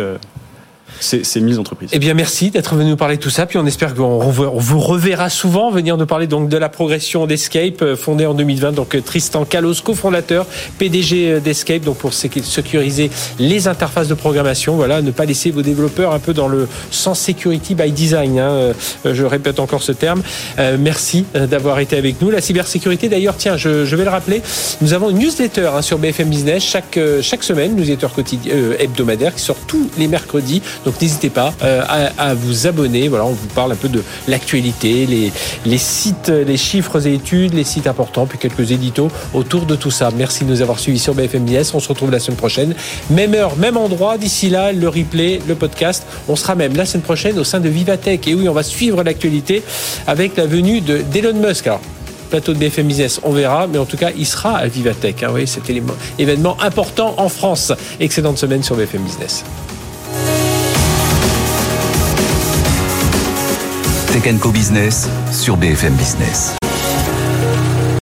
ces, ces mises entreprises. Eh bien, merci d'être venu nous parler de tout ça. Puis on espère qu'on vous reverra souvent venir nous parler donc de la progression d'Escape, euh, fondée en 2020. Donc Tristan Kalos, cofondateur, PDG d'Escape, donc pour sécuriser les interfaces de programmation. Voilà, ne pas laisser vos développeurs un peu dans le sans security by design. Hein. Euh, je répète encore ce terme. Euh, merci d'avoir été avec nous. La cybersécurité, d'ailleurs, tiens, je, je, vais le rappeler, nous avons une newsletter hein, sur BFM Business chaque chaque semaine, newsletter quotidien euh, hebdomadaire qui sort tous les mercredis. Donc n'hésitez pas euh, à, vous abonner. Voilà, on vous parle un peu de l'actualité, les, les sites, les chiffres et études, les sites importants, puis quelques éditos autour de tout ça. Merci de nous avoir suivis sur BFM Business. On se retrouve la semaine prochaine. Même heure, même endroit. D'ici là, le replay, le podcast. On sera même la semaine prochaine au sein de Vivatech. Et oui, on va suivre l'actualité avec la venue d'Elon Musk. Alors, plateau de BFM Business, on verra, mais en tout cas, il sera à Vivatech. Hein, oui, cet événement important en France. Excellente semaine sur BFM Business. Tech Business sur BFM Business.